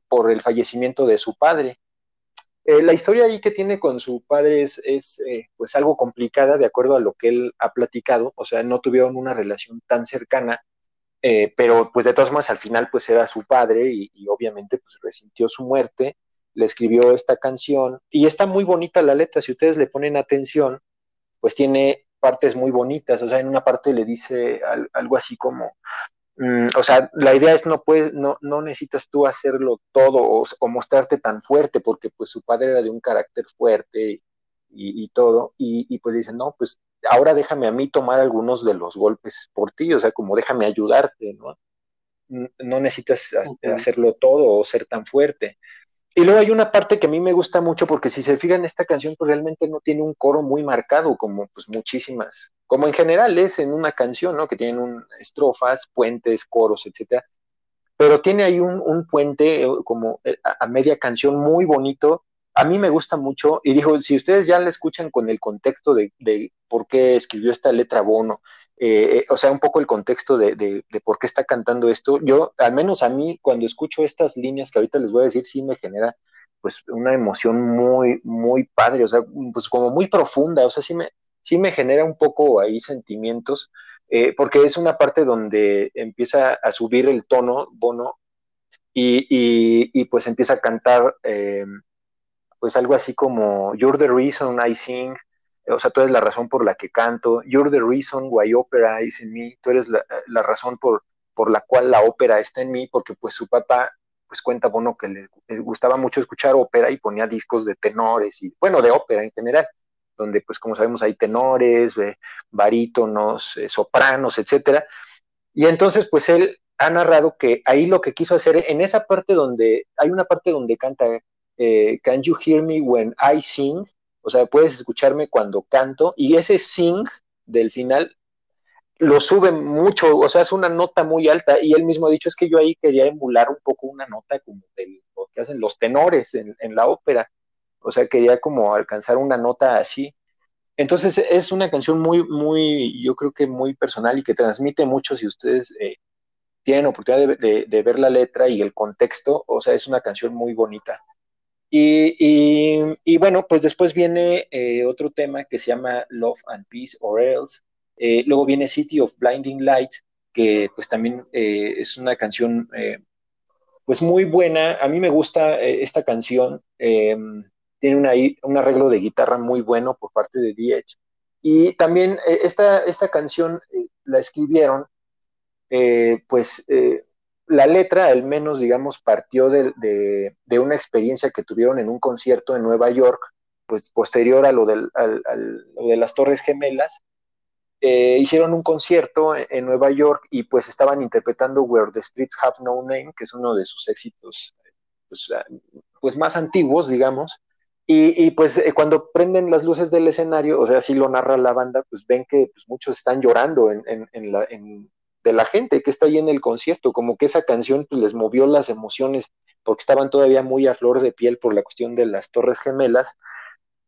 A: por el fallecimiento de su padre. Eh, la historia ahí que tiene con su padre es, eh, pues algo complicada de acuerdo a lo que él ha platicado, o sea, no tuvieron una relación tan cercana, eh, pero pues de todas formas al final pues era su padre y, obviamente pues resintió su muerte, le escribió esta canción y está muy bonita la letra, si ustedes le ponen atención, pues tiene partes muy bonitas, o sea, en una parte le dice algo así como, mm, o sea, la idea es no puedes, no, no necesitas tú hacerlo todo o, mostrarte tan fuerte, porque pues su padre era de un carácter fuerte y, todo, y, y pues dicen, no, pues ahora déjame a mí tomar algunos de los golpes por ti, o sea, como déjame ayudarte, ¿no? No necesitas hacerlo todo o ser tan fuerte. Y luego hay una parte que a mí me gusta mucho porque si se fijan esta canción pues realmente no tiene un coro muy marcado como pues muchísimas, como en general es en una canción, ¿no? Que tienen un, estrofas, puentes, coros, etcétera. Pero tiene ahí un, un puente eh, como eh, a, media canción muy bonito a mí me gusta mucho, y dijo, si ustedes ya la escuchan con el contexto de, por qué escribió esta letra Bono, eh, eh, o sea, un poco el contexto de, de, por qué está cantando esto, yo, al menos a mí, cuando escucho estas líneas que ahorita les voy a decir, sí me genera pues una emoción muy, muy padre, o sea, pues como muy profunda, o sea, sí me, sí me genera un poco ahí sentimientos, eh, porque es una parte donde empieza a subir el tono, Bono, y, y, pues empieza a cantar pues algo así como You're the reason I sing, o sea, tú eres la razón por la que canto, You're the reason why opera is in me, tú eres la, razón por, por la cual la ópera está en mí, porque pues su papá pues cuenta bueno que le, gustaba mucho escuchar ópera y ponía discos de tenores y bueno, de ópera en general, donde pues como sabemos hay tenores, eh, barítonos, eh, sopranos, etcétera. Y entonces pues él ha narrado que ahí lo que quiso hacer en esa parte donde hay una parte donde canta eh, Can you hear me when I sing? O sea, puedes escucharme cuando canto. Y ese sing del final lo sube mucho, o sea, es una nota muy alta. Y él mismo ha dicho, es que yo ahí quería emular un poco una nota como de lo que hacen los tenores en, la ópera. O sea, quería como alcanzar una nota así. Entonces es una canción muy, muy, yo creo que muy personal y que transmite mucho si ustedes eh, tienen oportunidad de, ver la letra y el contexto. O sea, es una canción muy bonita. Y, bueno, pues después viene eh, otro tema que se llama Love and Peace or Else. Eh, luego viene City of Blinding Light, que pues también eh, es una canción pues muy buena. A mí me gusta esta canción. tiene un arreglo de guitarra muy bueno por parte de DH. Y también esta, esta canción la escribieron pues la letra, al menos, digamos, partió de, una experiencia que tuvieron en un concierto en Nueva York, pues posterior a lo, de las Torres Gemelas. Eh, hicieron un concierto en, Nueva York y pues estaban interpretando Where the Streets Have No Name, que es uno de sus éxitos pues, pues más antiguos, digamos. Y, pues eh, cuando prenden las luces del escenario, o sea, así lo narra la banda, pues ven que pues, muchos están llorando en, en, la, en, de la gente que está ahí en el concierto, como que esa canción pues, les movió las emociones porque estaban todavía muy a flor de piel por la cuestión de las Torres Gemelas.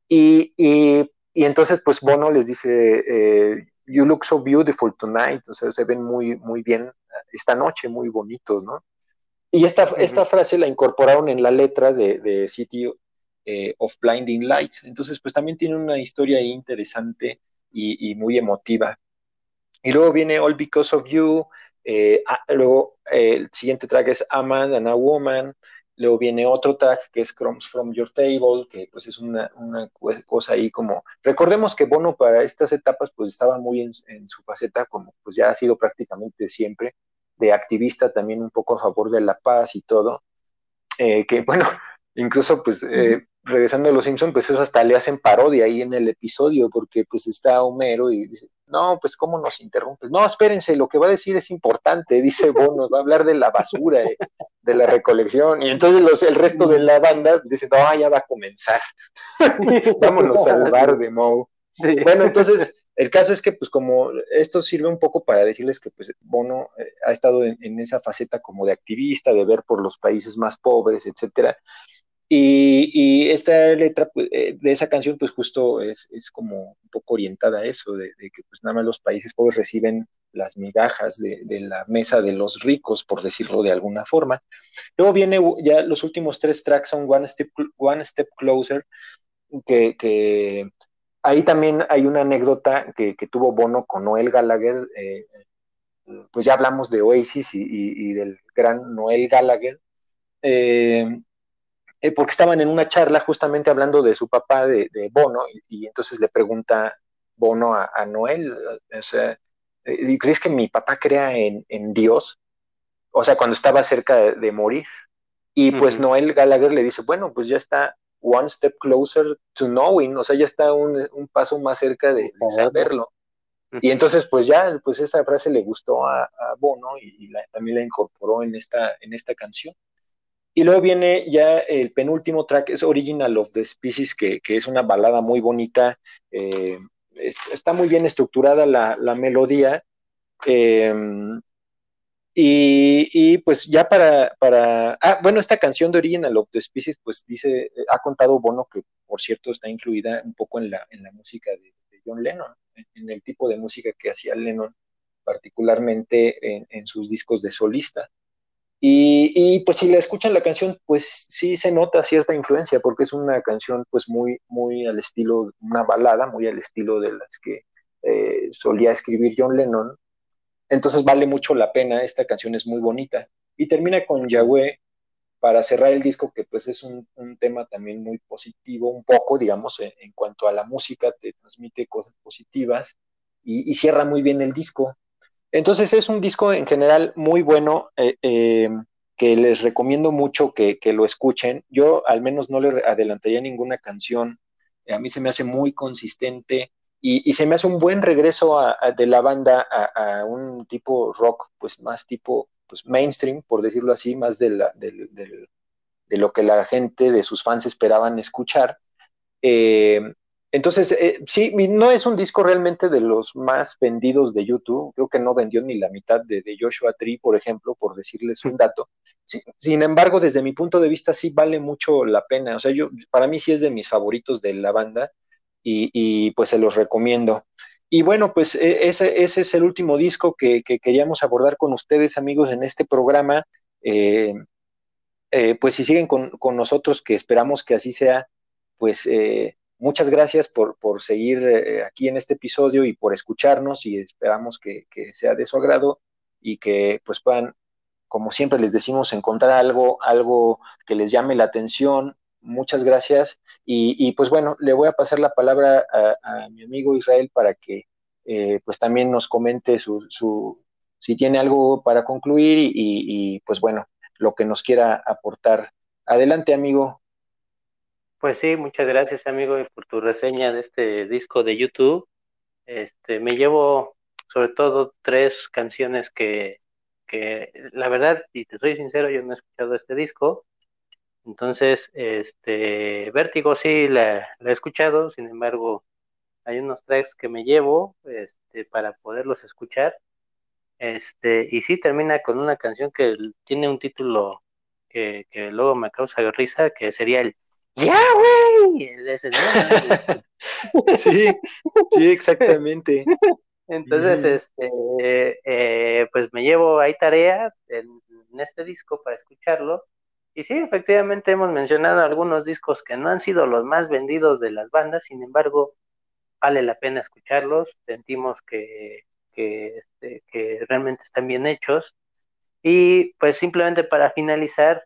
A: Y, y, entonces, pues Bono les dice, eh, You look so beautiful tonight, sea, se ven muy, muy bien esta noche, muy bonitos, ¿no? Y esta, esta frase la incorporaron en la letra de, City eh, of Blinding Lights. Entonces, pues también tiene una historia interesante y, y muy emotiva. Y luego viene All Because of You, eh, ah, luego eh, el siguiente track es A Man and a Woman, luego viene otro track que es Crumbs from Your Table, que pues es una, cosa ahí como, recordemos que Bono para estas etapas pues estaba muy en, su faceta como pues ya ha sido prácticamente siempre, de activista también un poco a favor de la paz y todo, eh, que <laughs> bueno, incluso pues regresando a los Simpsons, pues eso hasta le hacen parodia ahí en el episodio, porque pues está Homero y dice, no, pues cómo nos interrumpes. No, espérense, lo que va a decir es importante, <laughs> dice Bono, va a hablar de la basura, eh, de la recolección. Y entonces los, el resto de la banda dice, no, ya va a comenzar. <laughs> Vámonos al bar de Moe. Bueno, entonces, el caso es que, pues, como esto sirve un poco para decirles que, pues, Bono eh, ha estado en, en, esa faceta como de activista, de ver por los países más pobres, etcétera. Y, esta letra pues, eh, de esa canción, pues justo es, como un poco orientada a eso, de, que pues nada más los países pobres reciben las migajas de, la mesa de los ricos, por decirlo de alguna forma. Luego viene ya los últimos tres tracks son One Step, One Step Closer, que, ahí también hay una anécdota que, tuvo Bono con Noel Gallagher. Eh, pues ya hablamos de Oasis y, del gran Noel Gallagher. Eh, eh, porque estaban en una charla justamente hablando de su papá, de, Bono, y, entonces le pregunta Bono a, Noel, o sea, eh, ¿crees que mi papá crea en, Dios? o sea, cuando estaba cerca de, morir. Y pues Noel Gallagher le dice, bueno, pues ya está one step closer to knowing, o sea, ya está un, paso más cerca de, saberlo. Y entonces, pues ya, pues esa frase le gustó a, Bono y, también la incorporó en esta, en esta canción. Y luego viene ya el penúltimo track, es Original of the Species, que, es una balada muy bonita, eh, está muy bien estructurada la, melodía. Em, y, pues ya para, para, ah, bueno, esta canción de Original of the Species, pues dice, ha contado Bono que, por cierto, está incluida un poco en la, en la música de, John Lennon, en, el tipo de música que hacía Lennon, particularmente en, en sus discos de solista. Y, pues si le escuchan la canción, pues sí se nota cierta influencia, porque es una canción pues muy, muy al estilo, una balada, muy al estilo de las que eh, solía escribir John Lennon. Entonces vale mucho la pena, esta canción es muy bonita. Y termina con Yahweh para cerrar el disco, que pues es un, tema también muy positivo, un poco, digamos, en, cuanto a la música, te transmite cosas positivas y cierra muy bien el disco. Entonces es un disco en general muy bueno eh, eh, que les recomiendo mucho que, lo escuchen. Yo al menos no le adelantaría ninguna canción. A mí se me hace muy consistente y, se me hace un buen regreso de la banda a, un tipo rock, pues más tipo pues mainstream, por decirlo así, más de, la, de lo que la gente de sus fans esperaban escuchar. Eh, entonces, eh, sí, no es un disco realmente de los más vendidos de YouTube. Creo que no vendió ni la mitad de, Joshua Tree, por ejemplo, por decirles un dato. sin embargo, desde mi punto de vista, sí vale mucho la pena. O sea, yo, para mí sí es de mis favoritos de la banda y, pues se los recomiendo. Y bueno, pues e, ese, ese es el último disco que, queríamos abordar con ustedes, amigos, en este programa. Eh, eh, pues si siguen con, con, nosotros, que esperamos que así sea, pues muchas gracias por, seguir eh, aquí en este episodio y por escucharnos y esperamos que, sea de su agrado y que pues puedan, como siempre les decimos, encontrar algo, algo que les llame la atención. Muchas gracias. Y, pues bueno, le voy a pasar la palabra a, mi amigo Israel para que eh, pues también nos comente su, su, si tiene algo para concluir y, y pues bueno, lo que nos quiera aportar. Adelante, amigo.
B: Pues sí, muchas gracias amigo por tu reseña de este disco de YouTube. Este, me llevo sobre todo tres canciones que, la verdad, y te soy sincero, yo no he escuchado este disco. Entonces, este, Vértigo sí la, he escuchado, sin embargo, hay unos tracks que me llevo este, para poderlos escuchar. Este, y sí termina con una canción que tiene un título que, que luego me causa risa, que sería el ¡Ya, güey! <laughs>
A: sí, sí, exactamente.
B: Entonces, este, eh, pues me llevo ahí tarea en, este disco para escucharlo. Y sí, efectivamente hemos mencionado algunos discos que no han sido los más vendidos de las bandas, sin embargo, vale la pena escucharlos. Sentimos que, que, este, que realmente están bien hechos. Y pues simplemente para finalizar,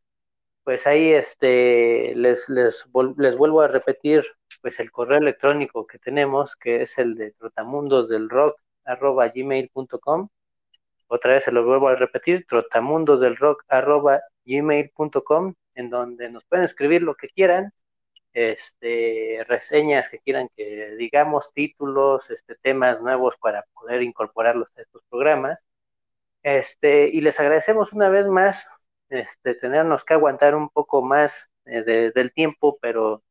B: pues ahí este, les, les, les, vuelvo a repetir pues el correo electrónico que tenemos, que es el de gmail.com. Otra vez se lo vuelvo a repetir, gmail.com, en donde nos pueden escribir lo que quieran, este, reseñas que quieran que digamos, títulos, este, temas nuevos para poder incorporarlos a estos programas. Este, y les agradecemos una vez más este, tenernos que aguantar un poco más eh, del tiempo, pero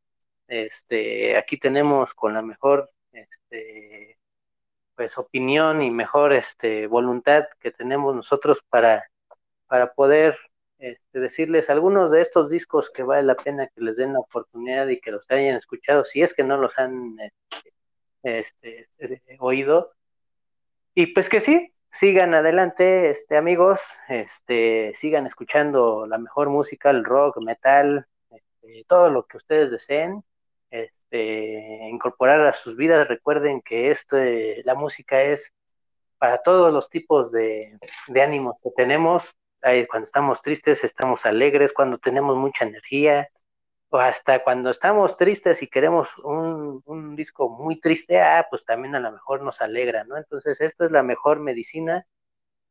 B: este, aquí tenemos con la mejor este, pues opinión y mejor este, voluntad que tenemos nosotros para, para poder este, decirles algunos de estos discos que vale la pena que les den la oportunidad y que los hayan escuchado, si es que no los han este, este oído. Y pues que sí, sigan adelante, este, amigos, este, sigan escuchando la mejor música, el rock, metal, este, todo lo que ustedes deseen, este, incorporar a sus vidas. Recuerden que este, la música es para todos los tipos de, de ánimos que tenemos. Cuando estamos tristes, estamos alegres, cuando tenemos mucha energía, o hasta cuando estamos tristes y queremos un, un, disco muy triste, ah, pues también a lo mejor nos alegra, ¿no? Entonces, esto es la mejor medicina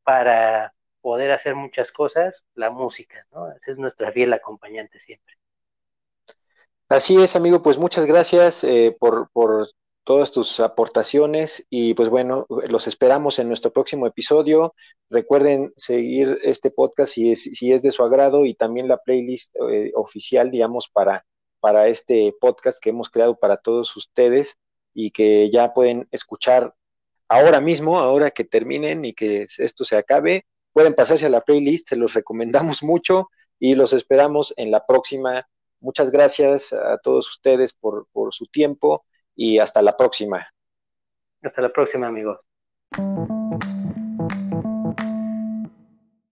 B: para poder hacer muchas cosas, la música, ¿no? Esa es nuestra fiel acompañante siempre.
A: Así es, amigo, pues muchas gracias eh, por, por todas tus aportaciones y pues bueno, los esperamos en nuestro próximo episodio. Recuerden seguir este podcast si es, si es de su agrado y también la playlist eh, oficial, digamos, para, para este podcast que hemos creado para todos ustedes y que ya pueden escuchar ahora mismo, ahora que terminen y que esto se acabe. Pueden pasarse a la playlist, se los recomendamos mucho y los esperamos en la próxima. Muchas gracias a todos ustedes por, por su tiempo y hasta la próxima.
B: Hasta la próxima, amigos.